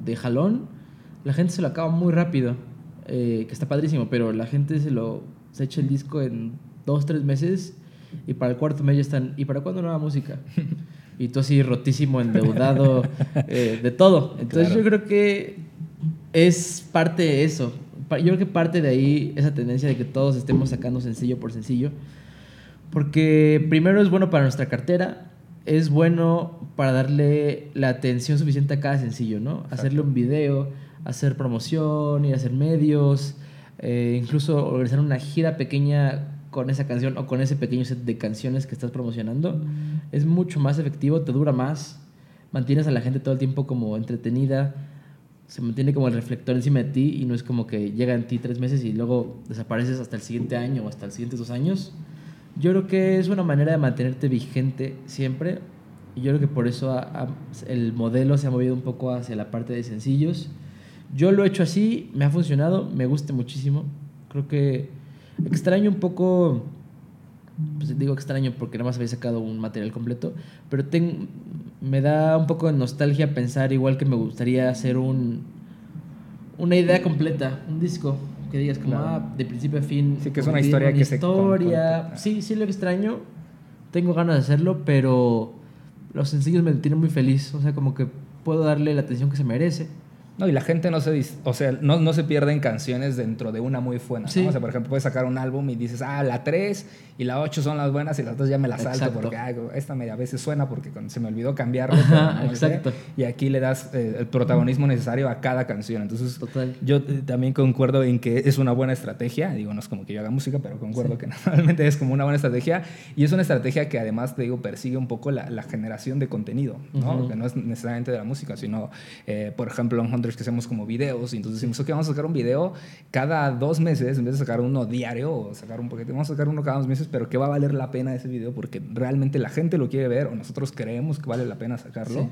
de jalón, la gente se lo acaba muy rápido. eh, que está padrísimo, pero la gente se lo se echa el disco en 2, 3 meses y para el cuarto mes ya están. ¿Y para cuándo nueva música? Y tú así rotísimo, endeudado, eh, de todo. Entonces Claro. yo creo que es parte de eso. Yo creo que parte de ahí esa tendencia de que todos estemos sacando sencillo por sencillo. Porque primero es bueno para nuestra cartera, es bueno para darle la atención suficiente a cada sencillo, ¿no? Hacerle un video, hacer promoción, ir a hacer medios, eh, incluso organizar una gira pequeña con esa canción o con ese pequeño set de canciones que estás promocionando. Es mucho más efectivo, te dura más, mantienes a la gente todo el tiempo como entretenida, se mantiene como el reflector encima de ti y no es como que llega en ti tres meses y luego desapareces hasta el siguiente año o hasta los siguientes dos años. Yo creo que es una manera de mantenerte vigente siempre y yo creo que por eso ha- ha- el modelo se ha movido un poco hacia la parte de sencillos. Yo lo he hecho así, me ha funcionado, me gusta muchísimo. Creo que extraño un poco, pues digo extraño porque nada más había sacado un material completo, pero ten- me da un poco de nostalgia pensar igual que me gustaría hacer un, una idea completa, un disco, que digas como, Claro. ah, de principio a fin. Sí, que es una historia que historia. Sí, sí lo extraño, tengo ganas de hacerlo, pero los sencillos me tienen muy feliz, o sea, como que puedo darle la atención que se merece. No, y la gente no se, o sea, no, no se pierde en canciones dentro de una muy buena. ¿no? Sí. O sea, por ejemplo, puedes sacar un álbum y dices, ah, la 3 y la 8 son las buenas y las 2 ya me las salto Exacto. porque esta me, a veces suena porque se me olvidó cambiarlo. Ajá, sé. exacto. Y aquí le das eh, el protagonismo necesario a cada canción. Entonces, Total. yo eh, también concuerdo en que es una buena estrategia. Digo, no es como que yo haga música, pero concuerdo que normalmente es como una buena estrategia. Y es una estrategia que además, te digo, persigue un poco la, la generación de contenido, ¿no? Que no es necesariamente de la música, sino, eh, por ejemplo, Hunters que hacemos como videos. Y entonces decimos, ok, vamos a sacar un video cada dos meses, en vez de sacar uno diario o sacar un paquete, vamos a sacar uno cada dos meses, pero que va a valer la pena ese video porque realmente la gente lo quiere ver o nosotros creemos que vale la pena sacarlo. Sí.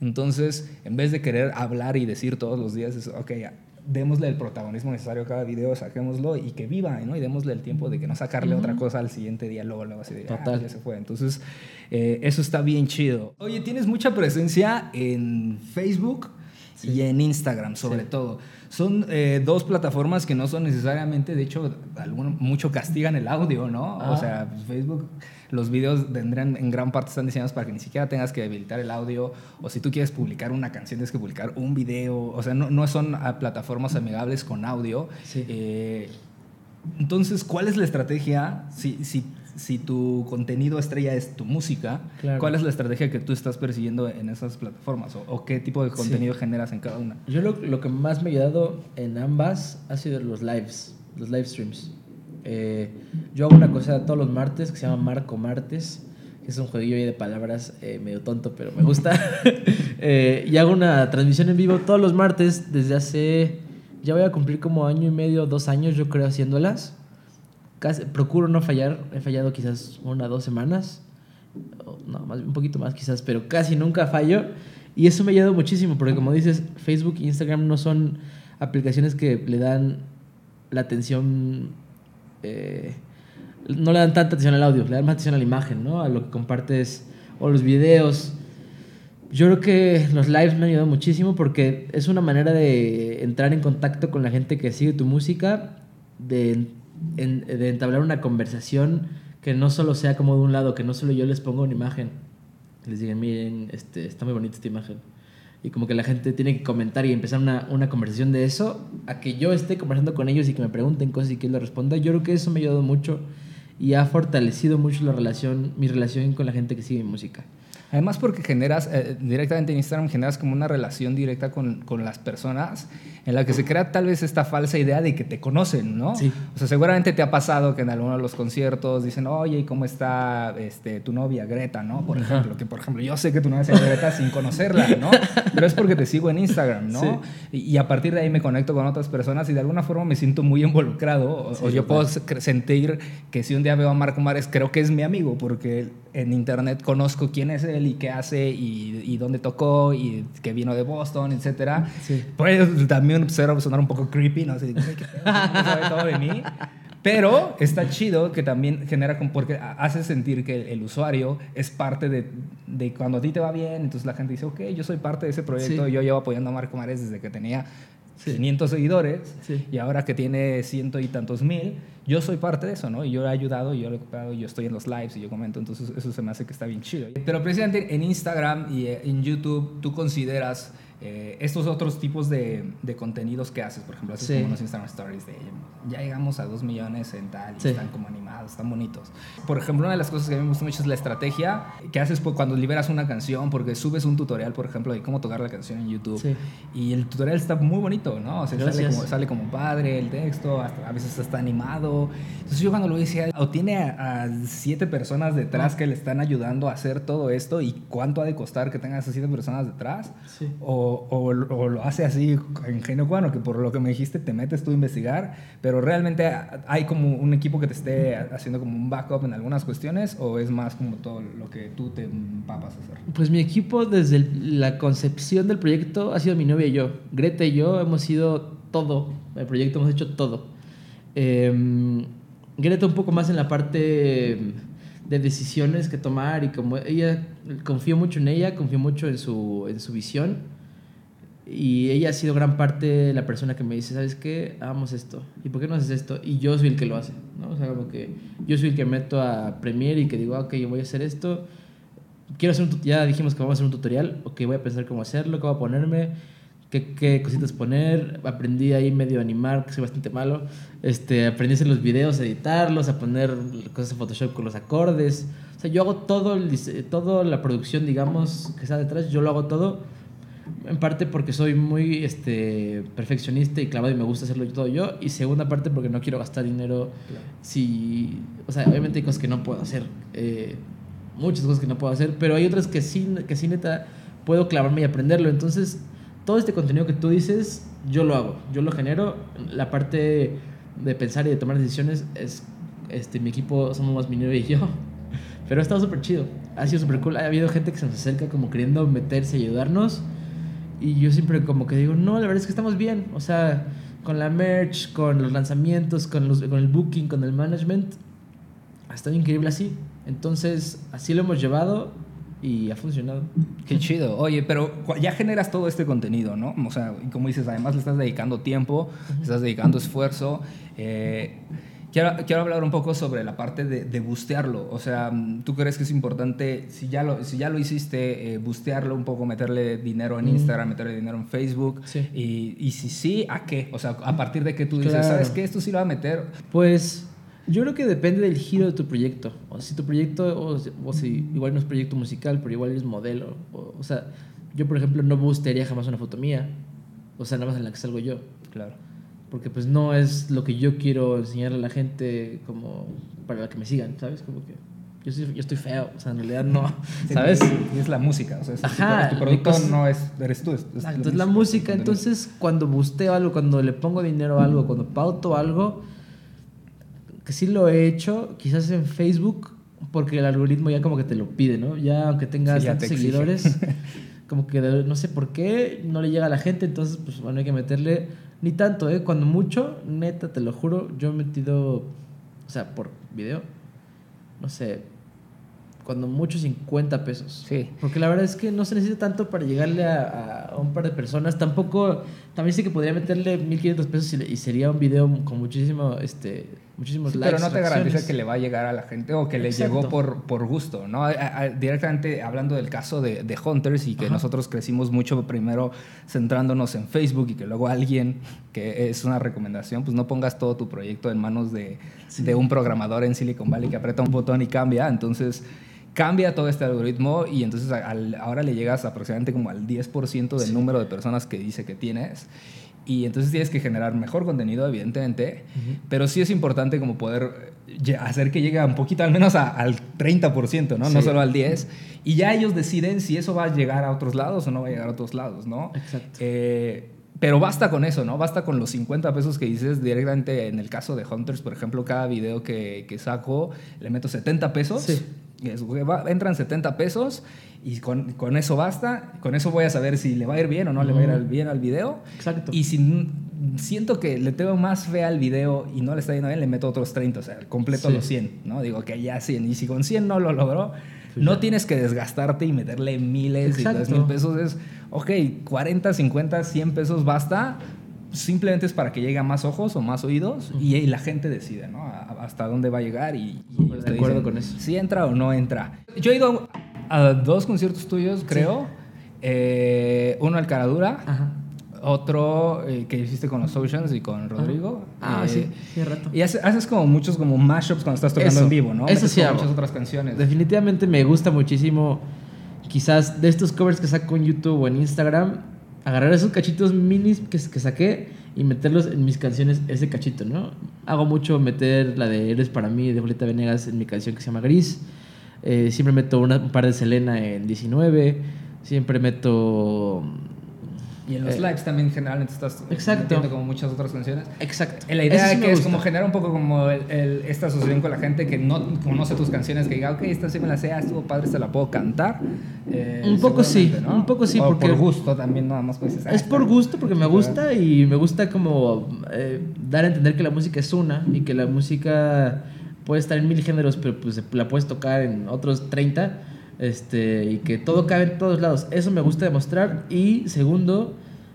Entonces, en vez de querer hablar y decir todos los días, es, ok, démosle el protagonismo necesario a cada video, saquémoslo y que viva, ¿no? Y démosle el tiempo de que no sacarle otra cosa al siguiente día, luego, luego así de, ah, Total. ya se fue. Entonces, eh, eso está bien chido. Oye, tienes mucha presencia en Facebook y en Instagram, sobre Sí. todo. Son eh, dos plataformas que no son necesariamente, de hecho, alguno, mucho castigan el audio, ¿no? O sea, pues, Facebook, los videos tendrán, en gran parte están diseñados para que ni siquiera tengas que habilitar el audio, o si tú quieres publicar una canción, tienes que publicar un video, o sea, no, no son ah, plataformas amigables con audio. Sí. Eh, entonces, ¿cuál es la estrategia? Si, si, si tu contenido estrella es tu música, Claro. ¿cuál es la estrategia que tú estás persiguiendo en esas plataformas? ¿O, o qué tipo de Sí. contenido generas en cada una? Yo lo, lo que más me ha ayudado en ambas ha sido los lives, los live streams. Eh, yo hago una cosa todos los martes que se llama Marco Martes, que es un jueguillo ahí de palabras eh, medio tonto, pero me gusta. Eh, y hago una transmisión en vivo todos los martes desde hace, ya voy a cumplir como año y medio, dos años yo creo haciéndolas. Casi- procuro no fallar, he fallado quizás una dos semanas, no, más, un poquito más quizás, pero casi nunca fallo. Y eso me ha ayudado muchísimo, porque como dices, Facebook e Instagram no son aplicaciones que le dan la atención, eh, no le dan tanta atención al audio, le dan más atención a la imagen, ¿no? A lo que compartes, o los videos. Yo creo que los lives me han ayudado muchísimo porque es una manera de entrar en contacto con la gente que sigue tu música, de, en- de entablar una conversación que no solo sea como de un lado, que no solo yo les pongo una imagen, Les digan, miren, este, está muy bonita esta imagen. Y como que la gente tiene que comentar y empezar una, una conversación de eso, a que yo esté conversando con ellos y que me pregunten cosas y que les responda. Yo creo que eso me ha ayudado mucho y ha fortalecido mucho la relación, mi relación con la gente que sigue mi música. Además porque generas, eh, directamente en Instagram, generas como una relación directa con, con, las personas en la que se crea tal vez esta falsa idea de que te conocen, ¿no? Sí. O sea, seguramente te ha pasado que en alguno de los conciertos dicen, oye, ¿y cómo está este, tu novia Greta, no? Por ejemplo, que por ejemplo, yo sé que tu novia es Greta sin conocerla, ¿no? Pero es porque te sigo en Instagram, ¿no? Sí. Y, y, a partir de ahí me conecto con otras personas y de alguna forma me siento muy involucrado. O, Sí, o yo puedo sentir que si un día veo a Marco Mares, creo que es mi amigo, porque en internet conozco quién es él y qué hace y, y dónde tocó y que vino de Boston, etcétera. Sí. Puede también ser, sonar un poco creepy, ¿no? Así, "Ay, qué pedo, no sabe todo de mí. Pero está chido que también genera, porque hace sentir que el usuario es parte de, de cuando a ti te va bien, entonces la gente dice, ok, yo soy parte de ese proyecto, Sí. yo llevo apoyando a Marco Mares desde que tenía Sí. 500 seguidores Sí. y ahora que tiene ciento y tantos mil, yo soy parte de eso, ¿no? Y yo he ayudado, yo lo he ocupado, yo estoy en los lives y yo comento, entonces eso se me hace que está bien chido. Pero precisamente en Instagram y eh, en YouTube, ¿tú consideras eh, estos otros tipos de, de contenidos que haces? Por ejemplo, haces Sí. como unos Instagram Stories de ya llegamos a dos millones en tal y Sí. están como animados, están bonitos. Por ejemplo, una de las cosas que a mí me gusta mucho es la estrategia que haces cuando liberas una canción, porque subes un tutorial, por ejemplo, de cómo tocar la canción en YouTube. Sí. Y el tutorial está muy bonito, ¿no? O sea, sale como, sale como padre el texto, hasta- a veces está animado. Entonces yo cuando lo decía, o tiene a, a siete personas detrás que le están ayudando a hacer todo esto y cuánto ha de costar que tengan esas siete personas detrás. Sí. O, o- lo hace así en genio cubano, que por lo que me dijiste te metes tú a investigar, pero realmente hay como un equipo que te esté haciendo como un backup en algunas cuestiones o es más como todo lo que tú te empapas a hacer. Pues mi equipo desde el- la concepción del proyecto ha sido mi novia y yo. Greta y yo hemos sido todo. El proyecto hemos hecho todo. Eh, Greta un poco más en la parte de decisiones que tomar y como ella, confío mucho en ella, confío mucho en su, en su visión. Y ella ha sido gran parte la persona que me dice, ¿sabes qué? Hagamos esto. ¿Y por qué no haces esto? Y yo soy el que lo hace, ¿no? O sea, como que yo soy el que meto a Premiere y que digo, "Ah, ok, yo voy a hacer esto. Quiero hacer un ya dijimos que vamos a hacer un tutorial, ok, voy a pensar cómo hacerlo, qué voy a ponerme, qué, qué cositas poner. Aprendí ahí medio a animar, que soy bastante malo. Este, aprendí a hacer los videos, a editarlos, a poner cosas en Photoshop con los acordes. O sea, yo hago todo, el toda la producción, digamos, que está detrás, yo lo hago todo en parte porque soy muy este, perfeccionista y clavado y me gusta hacerlo todo yo. Y segunda parte porque no quiero gastar dinero. Si, o sea, obviamente hay cosas que no puedo hacer. eh, muchas cosas que no puedo hacer. Pero hay otras que sí, que sí neta puedo clavarme y aprenderlo. Entonces, todo este contenido que tú dices, yo lo hago. Yo lo genero. La parte de pensar y de tomar decisiones es este, mi equipo, somos más mi novia y yo. Pero ha estado súper chido. Ha sido súper cool. Ha habido gente que se nos acerca como queriendo meterse y ayudarnos. Y yo siempre como que digo, no, la verdad es que estamos bien. O sea, con la merch, con los lanzamientos, con, los, con el booking, con el management. Ha estado increíble así. Entonces, así lo hemos llevado y ha funcionado. Qué chido. Oye, pero ya generas todo este contenido, ¿no? O sea, como dices, además le estás dedicando tiempo, le estás dedicando esfuerzo. Eh, quiero, quiero hablar un poco sobre la parte de, de bustearlo. O sea, mm, ¿tú crees que es importante, si ya lo, si ya lo hiciste, eh, bustearlo un poco, meterle dinero en Mm. Instagram, meterle dinero en Facebook? Sí. Y, y si sí, ¿a qué? O sea, a partir de que tú dices, Claro. ¿sabes qué? Esto sí lo va a meter. Pues yo creo que depende del giro de tu proyecto. O si tu proyecto, o, si- o si igual no es proyecto musical, pero igual es modelo. O, o sea, yo por ejemplo no bustearía jamás una foto mía. O sea, nada más en la que salgo yo. Claro. Porque pues no es lo que yo quiero enseñarle a la gente como para que me sigan, ¿sabes? Como que yo, soy- yo estoy feo, o sea, en realidad no, ¿sabes? Y es la música. O sea, es- Ajá, tu, producto cosa- no es, eres tú. es- es Entonces la música, entonces cuando busteo algo, cuando le pongo dinero a algo, cuando pauto algo, que sí lo he hecho, quizás en Facebook, porque el algoritmo ya como que te lo pide, ¿no? Ya aunque tengas Sí, ya tantos te exige. seguidores, como que no sé por qué no le llega a la gente, entonces pues bueno, hay que meterle ni tanto, ¿eh? Cuando mucho, neta, te lo juro, yo he metido, o sea, por video, no sé, cuando mucho 50 pesos. Sí. Porque la verdad es que no se necesita tanto para llegarle a, a un par de personas. Tampoco, también sé que podría meterle 1500 pesos y sería un video con muchísimo, este, muchísimos Sí, likes. pero no te garantiza que le va a llegar a la gente o que le Exacto. llegó por, por gusto, ¿no? A- a- directamente hablando del caso de, de Hunters y que Ajá. nosotros crecimos mucho primero centrándonos en Facebook y que luego alguien, que es una recomendación, pues no pongas todo tu proyecto en manos de, de un programador en Silicon Valley que aprieta un botón y cambia, entonces cambia todo este algoritmo y entonces al- ahora le llegas aproximadamente como al 10% del Sí. número de personas que dice que tienes. Y entonces tienes que generar mejor contenido, evidentemente, Ujú. pero sí es importante como poder eh, hacer que llegue un poquito al menos a- al 30%, ¿no? No Sí. solo al 10%. Y ya ellos deciden si eso va a llegar a otros lados o no va a llegar a otros lados, ¿no? Exacto. Eh, pero basta con eso, ¿no? Basta con los 50 pesos que dices directamente en el caso de Hunters, por ejemplo, cada video que, que saco le meto 70 pesos. Sí. Y entran 70 pesos y con, con eso basta. Con eso voy a saber si le va a ir bien o no le va a ir al- bien al video. Exacto. Y si siento que le tengo más fe al video y no le está yendo bien, le meto otros 30, o sea, completo Sí. los 100, ¿no? Digo que ya 100. Y si con 100 no lo logró, Pues no ya. tienes que desgastarte y meterle miles y Exacto. dos mil pesos. Es, ok, 40, 50, 100 pesos basta. Simplemente es para que llegue a más ojos o más oídos y, y la gente decide, ¿no? A- hasta dónde va a llegar y, de acuerdo dicen con eso. Si entra o no entra. Yo he ido a dos conciertos tuyos, creo. Eh, uno al Caradura. Ajá. Otro eh, que hiciste con los Oceans y con Rodrigo. Ah, Eh, sí, sí, de rato. Y hace- haces como muchos como mashups cuando estás tocando Eso, en vivo, ¿no? eso Metes sí hago. muchas otras canciones. Definitivamente me gusta muchísimo, quizás de estos covers que saco en YouTube o en Instagram, agarrar esos cachitos minis que, que saqué y meterlos en mis canciones, ese cachito, ¿no? Hago mucho meter la de Eres para mí de Julieta Venegas en mi canción que se llama Gris. Eh, siempre meto una- un par de Selena en 19. Siempre meto. Y en los Eh, lives también generalmente estás Exacto. como muchas otras canciones. Exacto. La idea sí que es gusta. como generar un poco como el- el- esta asociación con la gente que no conoce tus canciones, que diga, ok, esta sí me la sé, ah, estuvo padre, esta la puedo cantar. Eh, Un poco sí, ¿no? un poco sí, O porque- por gusto también, nada más pues Es por gusto, porque me gusta y me gusta como eh, dar a entender que la música es una y que la música puede estar en mil géneros, pero pues la puedes tocar en otros 30 este, y que todo cabe en todos lados. Eso me gusta demostrar. Y segundo,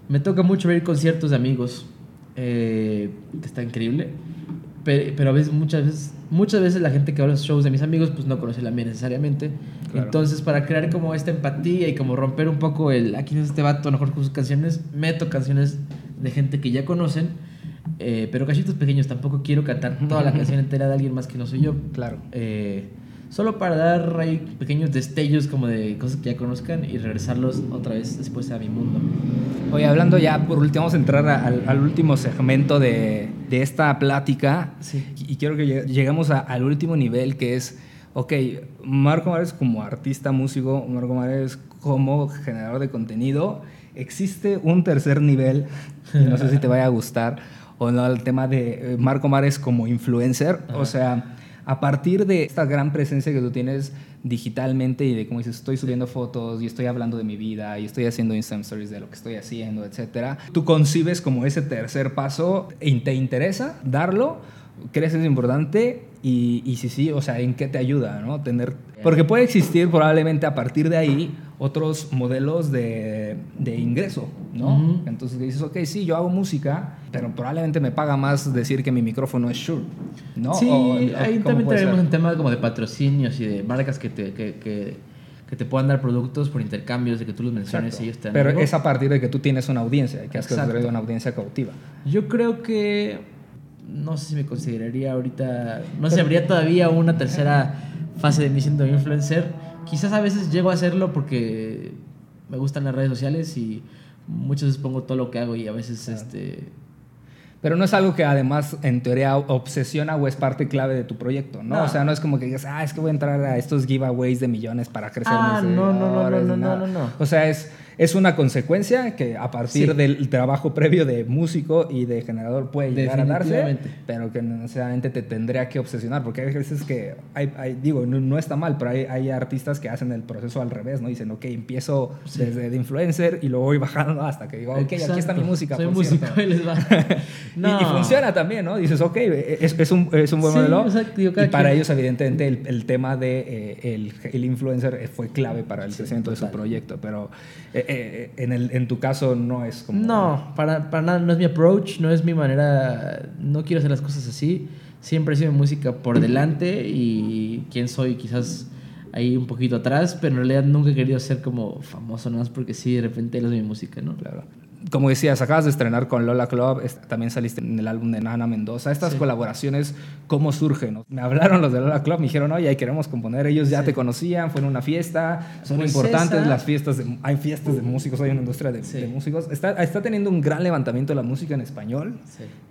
me toca mucho ver conciertos de amigos, eh, que está increíble. Pero, pero a veces, muchas veces, muchas veces la gente que va a los shows de mis amigos pues no conoce la mía necesariamente. Claro. Entonces, para crear como esta empatía y como romper un poco el aquí es este vato, a lo mejor con sus canciones, meto canciones de gente que ya conocen, eh, pero cachitos pequeños. Tampoco quiero cantar toda la canción entera de alguien más que no soy yo. Claro. Eh, solo para dar ahí pequeños destellos como de cosas que ya conozcan y regresarlos otra vez después a mi mundo. Oye, hablando ya, por último, vamos a entrar al, al último segmento de, de esta plática. Sí. Y quiero que lleg- lleguemos a- al último nivel, que es, ok, Marco Mares como artista, músico, Marco Mares como generador de contenido, existe un tercer nivel, y no sé si te vaya a gustar, o no, el tema de eh, Marco Mares como influencer. O sea, a partir de esta gran presencia que tú tienes digitalmente y de como dices, estoy subiendo fotos y estoy hablando de mi vida y estoy haciendo Instagram Stories de lo que estoy haciendo, etcétera, tú concibes como ese tercer paso y te interesa darlo, crees que es importante y, y si sí, o sea, ¿en qué te ayuda, no? Tener... Porque puede existir probablemente a partir de ahí otros modelos de, de ingreso, ¿no? Ujú. Entonces dices, ok, sí, yo hago música, pero probablemente me paga más decir que mi micrófono es Shure, ¿no? Sí, O- ahí ¿cómo también ser? un tema como de patrocinios y de marcas que te, que, que, que te puedan dar productos por intercambios, de que tú los menciones Exacto. y ellos te dan Pero algo. es a partir de que tú tienes una audiencia, que has construido una audiencia cautiva. Yo creo que no sé si me consideraría ahorita, no sé habría todavía una tercera fase de mí siendo influencer. Quizás a veces llego a hacerlo porque me gustan las redes sociales y muchas veces pongo todo lo que hago y a veces este Pero no es algo que además en teoría obsesiona o es parte clave de tu proyecto, ¿no? No. O sea, no es como que digas, ah, es que voy a entrar a estos giveaways de millones para crecer Ah, mis no, no, no, no, no, nada. no, no. O sea, es, es una consecuencia que a partir Sí. del trabajo previo de músico y de generador puede llegar a darse, pero que necesariamente te tendría que obsesionar, porque hay veces que, hay, hay- digo, no, no está mal, pero hay, hay artistas que hacen el proceso al revés, ¿no? Dicen, ok, empiezo Sí. desde de influencer y luego voy bajando hasta que digo, ok, aquí está mi música. Soy por músico cierto". y les va. Y- Y, funciona también, ¿no? Dices, ok, es, es un, es un buen Sí, modelo. exacto, digo, y para quien. ellos, evidentemente, el, el tema de eh, el, el influencer fue clave para el crecimiento de su proyecto. Pero eh, eh, en, el, en tu caso no es como... No, para, para nada, no es mi approach, no es mi manera, no quiero hacer las cosas así. siempre ha sido música por delante y quién soy quizás ahí un poquito atrás, pero en realidad nunca he querido ser como famoso, nada más porque sí, de repente lo de mi música, ¿no? Claro. Como decías, acabas de estrenar con Lola Club, también saliste en el álbum de Nana Mendoza. Estas Sí. colaboraciones, ¿cómo surgen? Me hablaron los de Lola Club, me dijeron, oye, ahí queremos componer. Ellos ya Sí. te conocían, fueron a una fiesta. Son Pues importantes esa- las fiestas. de- hay fiestas de músicos, hay una industria de, Sí. de músicos. Está, está teniendo un gran levantamiento de la música en español.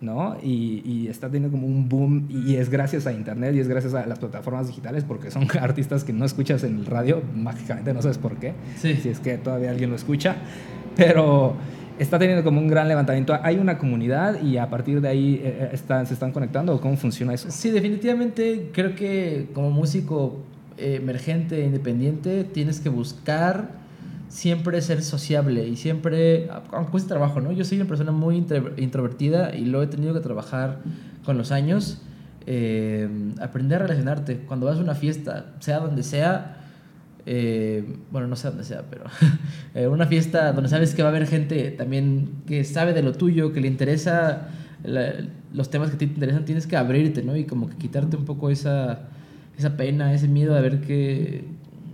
¿no? Y, y está teniendo como un boom y es gracias a internet y es gracias a las plataformas digitales porque son artistas que no escuchas en el radio, mágicamente no sabes por qué, Sí. si es que todavía alguien lo escucha, pero está teniendo como un gran levantamiento. Hay una comunidad y a partir de ahí eh, eh, se están conectando cómo funciona eso. Sí, definitivamente creo que como músico eh, emergente, independiente, tienes que buscar siempre ser sociable y siempre, aunque cueste trabajo, ¿no? Yo soy una persona muy intro- introvertida y lo he tenido que trabajar con los años. aprender a relacionarte. Cuando vas a una fiesta, sea donde sea, eh, bueno, no sé dónde sea, pero eh, una fiesta donde sabes que va a haber gente también que sabe de lo tuyo, que le interesa los temas que a te interesan, tienes que abrirte, ¿no? Y como que quitarte un poco esa, esa pena, ese miedo de ver que,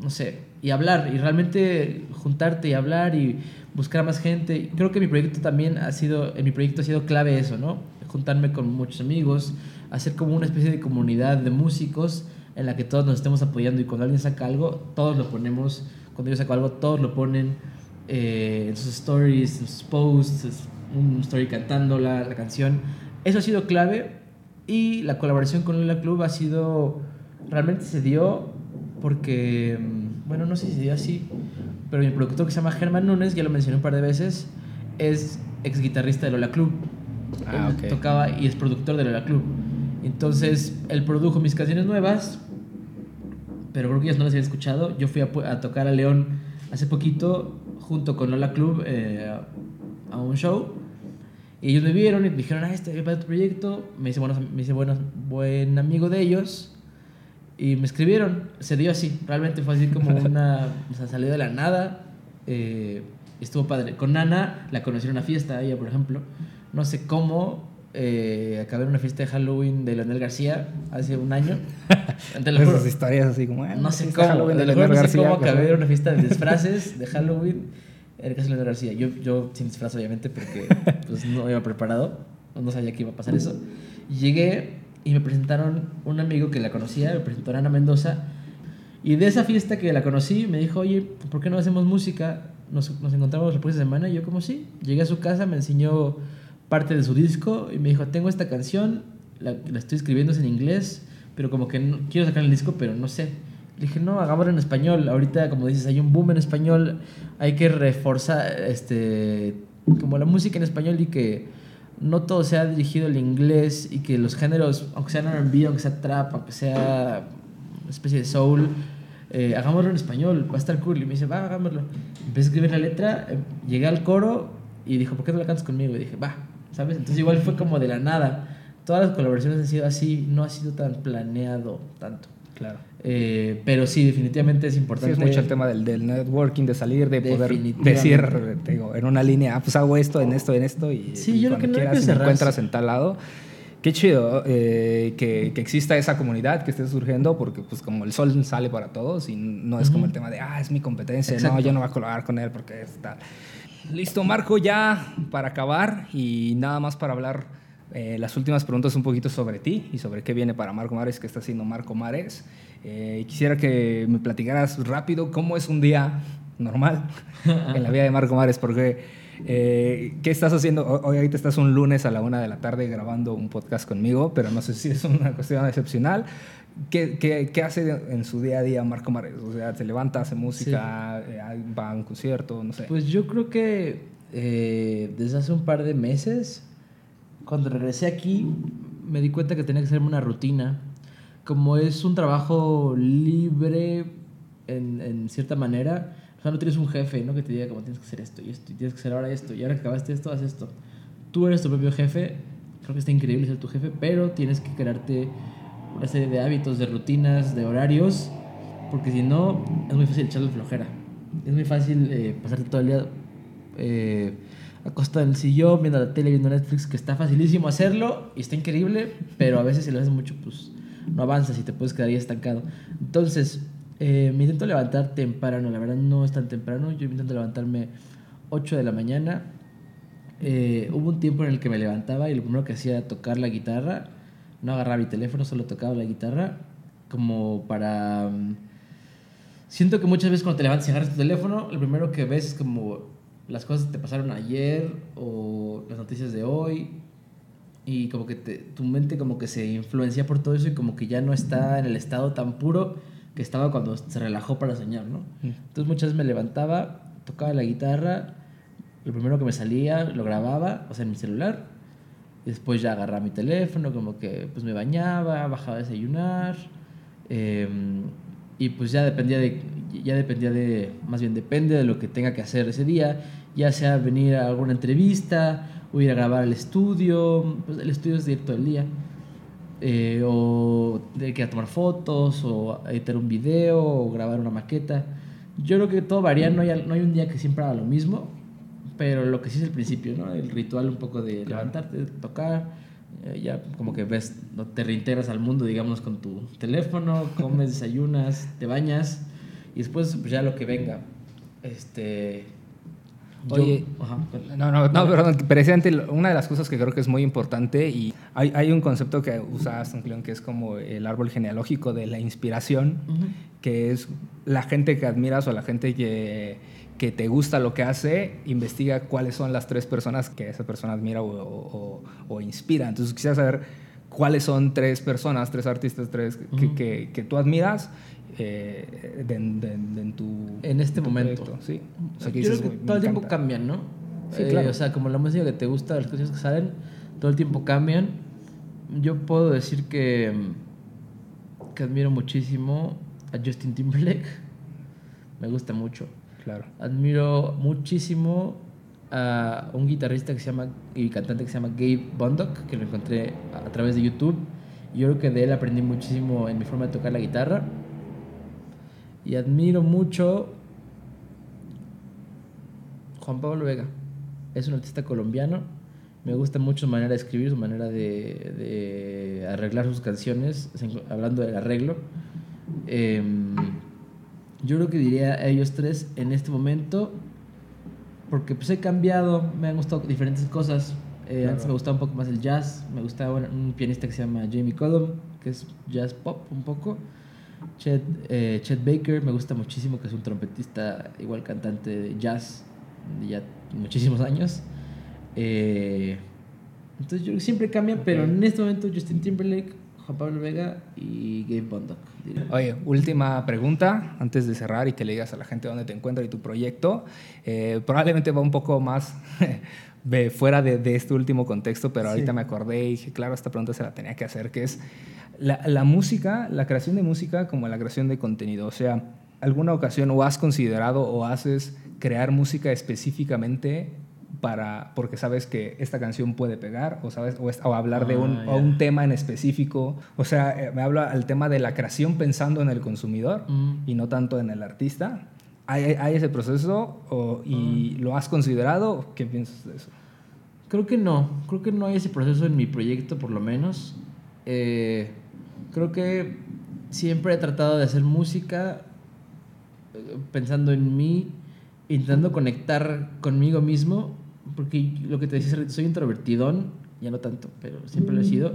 no sé, y hablar, y realmente juntarte y hablar y buscar a más gente. Creo que mi proyecto también ha sido, en mi proyecto ha sido clave eso, ¿no? Juntarme con muchos amigos, hacer como una especie de comunidad de músicos en la que todos nos estemos apoyando y cuando alguien saca algo, todos lo ponemos, cuando yo saco algo, todos lo ponen eh, en sus stories, en sus posts, un story cantando la, la canción. Eso ha sido clave y la colaboración con Lola Club ha sido, realmente se dio porque, mm, bueno, no sé si se dio así, pero mi productor que se llama Germán Núñez, ya lo mencioné un par de veces, es ex guitarrista de Lola Club. Ah, Él ok. tocaba y es productor de Lola Club. Entonces, él produjo mis canciones nuevas, pero creo que ellos no las habían escuchado. Yo fui a, tocar a León hace poquito, junto con Lola Club, eh, a un show. Y ellos me vieron y me dijeron, ah, este es para tu proyecto. Me hice, buenos, me hice buenos, buen amigo de ellos. Y me escribieron. Se dio así. Realmente fue así como una... O sea, salió de la nada. Eh, estuvo padre. Con Nana la conocí en una fiesta, ella, por ejemplo. No sé cómo. Eh, acabé en una fiesta de Halloween de Leonel García hace un año. Esas historias así como... ah, No sé cómo, Halloween de Leonel no sé García, cómo acabé en una fiesta de disfraces de Halloween en el caso de Leonel García. Yo, yo sin disfraz, obviamente, porque pues, no iba preparado, no sabía que iba a pasar eso. Y llegué y me presentaron un amigo que la conocía, me presentó a Ana Mendoza. Y de esa fiesta que la conocí, me dijo, oye, ¿por qué no hacemos música? Nos, nos encontramos la próxima semana. Y yo, como sí, llegué a su casa, me enseñó parte de su disco y me dijo, tengo esta canción, la, la estoy escribiendo es en inglés, pero como que no, quiero sacar el disco, pero no sé. Le dije, no, hagámoslo en español. Ahorita, como dices, hay un boom en español. Hay que reforzar este, como la música en español y que no todo sea dirigido al inglés y que los géneros, aunque sean R&B, aunque sea trap, aunque sea una especie de soul, eh, hagámoslo en español, va a estar cool. Y me dice, va, hagámoslo. Empecé a escribir la letra, eh, llegué al coro y dijo, ¿por qué no la cantas conmigo? Y dije, va, ¿sabes? Entonces igual fue como de la nada. Todas las colaboraciones han sido así, no ha sido tan planeado tanto. Claro. Eh, pero sí, definitivamente es Sí, importante. es mucho el tema del, del networking, de salir, de poder decir, te digo, en una línea, ah, pues hago esto, en esto, en esto, y, Sí, y yo creo cuando que no hay quieras que y me encuentras en tal lado. Qué chido eh, que, que exista esa comunidad que esté surgiendo, porque pues como el sol sale para todos y no es como Ujú. el tema de, ah, es mi competencia, no, Exacto. yo no voy a colaborar con él porque es tal. Listo, Marco, ya para acabar y nada más para hablar eh, las últimas preguntas un poquito sobre ti y sobre qué viene para Marco Mares, qué está haciendo Marco Mares. Eh, quisiera que me platicaras rápido cómo es un día normal en la vida de Marco Mares, porque eh, ¿qué estás haciendo? Ho- Hoy ahorita estás un lunes a la una de la tarde grabando un podcast conmigo, pero no sé si es una cuestión excepcional. ¿Qué, qué, qué hace en su día a día Marco Mares? O sea, se levanta, hace música, eh, va a un concierto, no sé. Pues yo creo que eh, desde hace un par de meses, cuando regresé aquí, me di cuenta que tenía que hacerme una rutina. Como es un trabajo libre en, en cierta manera, o sea, no tienes un jefe, ¿no? Que te diga como tienes que hacer esto y esto y tienes que hacer ahora esto y ahora que acabaste esto, haz esto. Tú eres tu propio jefe, creo que está increíble ser tu jefe, pero tienes que crearte una serie de hábitos, de rutinas, de horarios, porque si no, es muy fácil echarle flojera. Es muy fácil eh, pasarte todo el día eh, acostado en el sillón, viendo la tele, viendo Netflix, que está facilísimo hacerlo y está increíble, pero a veces si lo haces mucho, pues no avanzas y te puedes quedar ahí estancado. Entonces, eh, me intento levantar temprano, la verdad no es tan temprano, yo intento levantarme 8 de la mañana. Eh, hubo un tiempo en el que me levantaba y lo primero que hacía era tocar la guitarra, no agarraba mi teléfono, solo tocaba la guitarra, como para... mm, Siento que muchas veces cuando te levantas y agarras tu teléfono, lo primero que ves es como las cosas que te pasaron ayer o las noticias de hoy y como que te- tu mente como que se influencia por todo eso y como que ya no está en el estado tan puro que estaba cuando se relajó para soñar, ¿no? Entonces muchas veces me levantaba, tocaba la guitarra, lo primero que me salía lo grababa, o sea, en mi celular, después ya agarraba mi teléfono, como que pues me bañaba, bajaba a desayunar, eh, y pues ya dependía de, ya dependía de, más bien depende de lo que tenga que hacer ese día, ya sea venir a alguna entrevista, o ir a grabar al estudio, pues el estudio es directo el día, eh, o de que ir a tomar fotos, o editar un video, o grabar una maqueta. Yo creo que todo varía, no hay, no hay un día que siempre haga lo mismo, pero lo que sí es el principio, ¿no? El ritual un poco de levantarte, tocar, eh, ya como que ves, no te reintegras al mundo, digamos, con tu teléfono, comes, desayunas, te bañas, y después pues, ya lo que venga. Este... yo- Oye, No, no, no, perdón. Precisamente una de las cosas que creo que es muy importante y hay, hay un concepto que usa Aston Kleon que es como el árbol genealógico de la inspiración, Ujú. que es la gente que admiras o la gente que, que te gusta lo que hace, investiga cuáles son las tres personas que esa persona admira o, o- o inspira. Entonces quisiera saber cuáles son tres personas, tres artistas, tres que, que- que tú admiras eh, de- de- de- en tu En este tu momento. proyecto, Sí. O sea, que Yo dices, creo que "Güey, me todo el tiempo encanta". cambian, ¿no? Sí, Eh, claro. o sea, como la música que te gusta, las canciones que salen, todo el tiempo cambian. Yo puedo decir que, que admiro muchísimo a Justin Timberlake. Me gusta mucho. Claro. Admiro muchísimo a un guitarrista que se llama y cantante que se llama Gabe Bondock, que lo encontré a través de YouTube. Yo creo que de él aprendí muchísimo en mi forma de tocar la guitarra. Y admiro mucho Juan Pablo Vega. Es un artista colombiano. Me gusta mucho su manera de escribir, su manera de, arreglar sus canciones, hablando del arreglo. Em, yo creo que diría a ellos tres en este momento, porque pues he cambiado, me han gustado diferentes cosas. Eh, Antes me gustaba un poco más el jazz, me gustaba un, pianista que se llama Jamie Cullum, que es jazz pop un poco. Chet, eh, Chet Baker me gusta muchísimo, que es un trompetista, igual cantante de jazz de ya muchísimos años. Eh, entonces yo siempre cambian, pero en este momento Justin Timberlake, Juan Pablo Vega y Gabe Bondock. diría. Oye, última pregunta antes de cerrar y que le digas a la gente dónde te encuentras y tu proyecto. Eh, probablemente va un poco más de fuera de, de este último contexto, pero Sí. ahorita me acordé y dije, claro, esta pregunta se la tenía que hacer, que es la, la música, la creación de música como la creación de contenido. O sea, ¿alguna ocasión o has considerado o haces crear música específicamente para porque sabes que esta canción puede pegar o sabes o, es- o hablar de un, Ah, o un tema en específico o sea eh, me habla al tema de la creación pensando en el consumidor Mm. y no tanto en el artista hay, hay- hay ese proceso o- y Mm. lo has considerado qué piensas de eso Creo que no, creo que no hay ese proceso en mi proyecto por lo menos. Eh, creo que siempre he tratado de hacer música eh, pensando en mí, intentando conectar conmigo mismo, porque lo que te decía, hace soy introvertidón, ya no tanto, pero siempre lo he sido,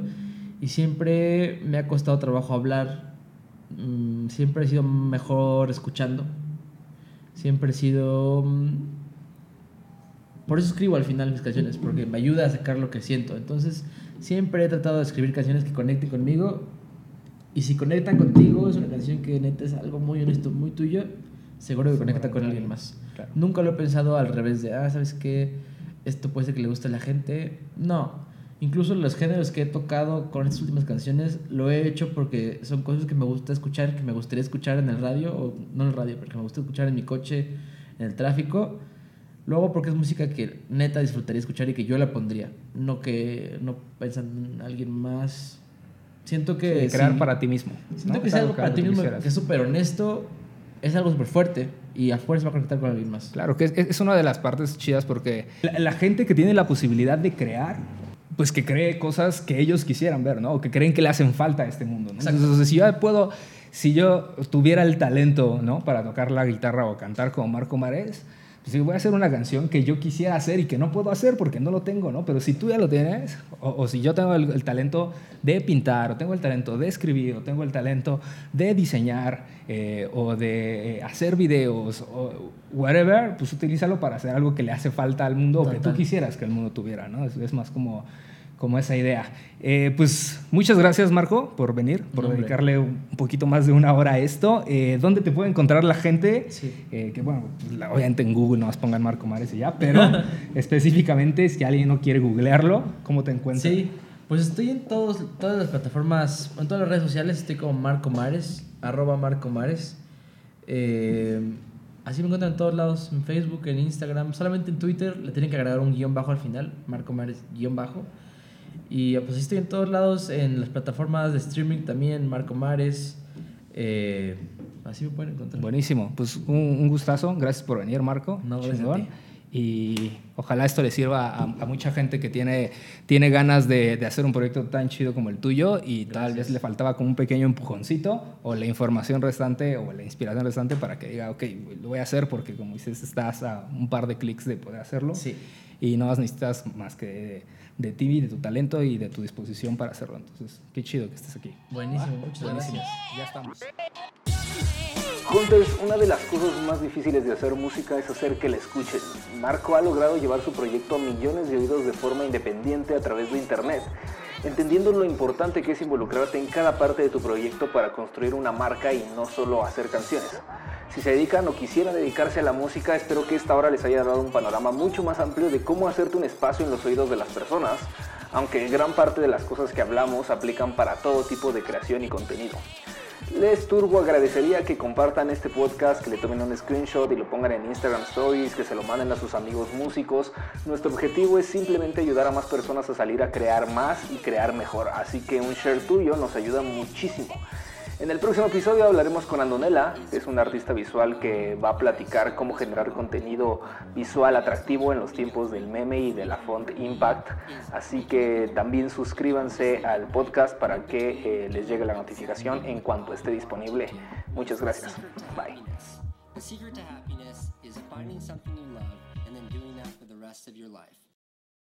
y siempre me ha costado trabajo hablar, mm, siempre he sido mejor escuchando, siempre he sido... mm, por eso escribo al final mis canciones, porque me ayuda a sacar lo que siento. Entonces, siempre he tratado de escribir canciones que conecten conmigo. Y si conectan contigo, es una canción que neta es algo muy honesto, muy tuyo, seguro que conecta con alguien más. Claro. Nunca lo he pensado al revés de, ah, ¿sabes qué? Esto puede ser que le guste a la gente. No. Incluso los géneros que he tocado con estas últimas canciones lo he hecho porque son cosas que me gusta escuchar, que me gustaría escuchar en el radio, o no en el radio, pero que me gusta escuchar en mi coche, en el tráfico. Luego porque es música que neta disfrutaría escuchar y que yo la pondría. No que no pensando en alguien más. Siento que... Sí, crear sí, para ti mismo Siento ¿no? que es algo para ti mismo que es súper honesto, es algo súper fuerte y a fuerza va a conectar con alguien más. Claro, que es, es una de las partes chidas porque la, la gente que tiene la posibilidad de crear, pues que cree cosas que ellos quisieran ver, ¿no? O que creen que le hacen falta a este mundo, ¿no? Exacto. Entonces, si yo puedo, si yo tuviera el talento, ¿no? Para tocar la guitarra o cantar como Marco Marés, pues sí, voy a hacer una canción que yo quisiera hacer y que no puedo hacer porque no lo tengo, ¿no? Pero si tú ya lo tienes, o, o si yo tengo el, el talento de pintar, o tengo el talento de escribir, o tengo el talento de diseñar, eh, o de eh, hacer videos, o whatever, pues utilízalo para hacer algo que le hace falta al mundo o que tú quisieras que el mundo tuviera, ¿no? Es, es más como, como esa idea. Eh, pues muchas gracias, Marco, por venir, por hombre. dedicarle un poquito más de una hora a esto. Eh, ¿Dónde te puede encontrar la gente? Sí. Eh, que bueno, la- obviamente en Google no más pongan Marco Mares y ya, pero específicamente si alguien no quiere googlearlo, ¿cómo te encuentras? Sí, pues estoy en todos, todas las plataformas, en todas las redes sociales, estoy como Marco Mares, arroba Marco Mares. Así me encuentran en todos lados, en Facebook, en Instagram, solamente en Twitter le tienen que agregar un guion bajo al final, Marco Mares guion bajo. Y pues estoy en todos lados, en las plataformas de streaming también, Marco Mares. eh, así me pueden encontrar. Buenísimo, pues un, un gustazo, gracias por venir Marco. No, gracias. Y ojalá esto le sirva a, a mucha gente que tiene, tiene ganas de, de hacer un proyecto tan chido como el tuyo y tal vez le faltaba como un pequeño empujoncito o la información restante o la inspiración restante para que diga, ok, lo voy a hacer porque como dices, estás a un par de clics de poder hacerlo. Sí. Y no necesitas más que de, ti, de tu talento y de tu disposición para hacerlo. Entonces, qué chido que estés aquí. Buenísimo, muchas Buenísimo. gracias. Ya estamos. Hunters, una de las cosas más difíciles de hacer música es hacer que la escuchen. Marco ha logrado llevar su proyecto a millones de oídos de forma independiente a través de Internet, entendiendo lo importante que es involucrarte en cada parte de tu proyecto para construir una marca y no solo hacer canciones. Si se dedican o quisieran dedicarse a la música, espero que esta hora les haya dado un panorama mucho más amplio de cómo hacerte un espacio en los oídos de las personas, aunque gran parte de las cosas que hablamos aplican para todo tipo de creación y contenido. Les turbo agradecería que compartan este podcast, que le tomen un screenshot y lo pongan en Instagram Stories, que se lo manden a sus amigos músicos. Nuestro objetivo es simplemente ayudar a más personas a salir a crear más y crear mejor, así que un share tuyo nos ayuda muchísimo. En el próximo episodio hablaremos con Andonela, que es una artista visual que va a platicar cómo generar contenido visual atractivo en los tiempos del meme y de la font Impact. Así que también suscríbanse al podcast para que eh, les llegue la notificación en cuanto esté disponible. Muchas gracias. Bye.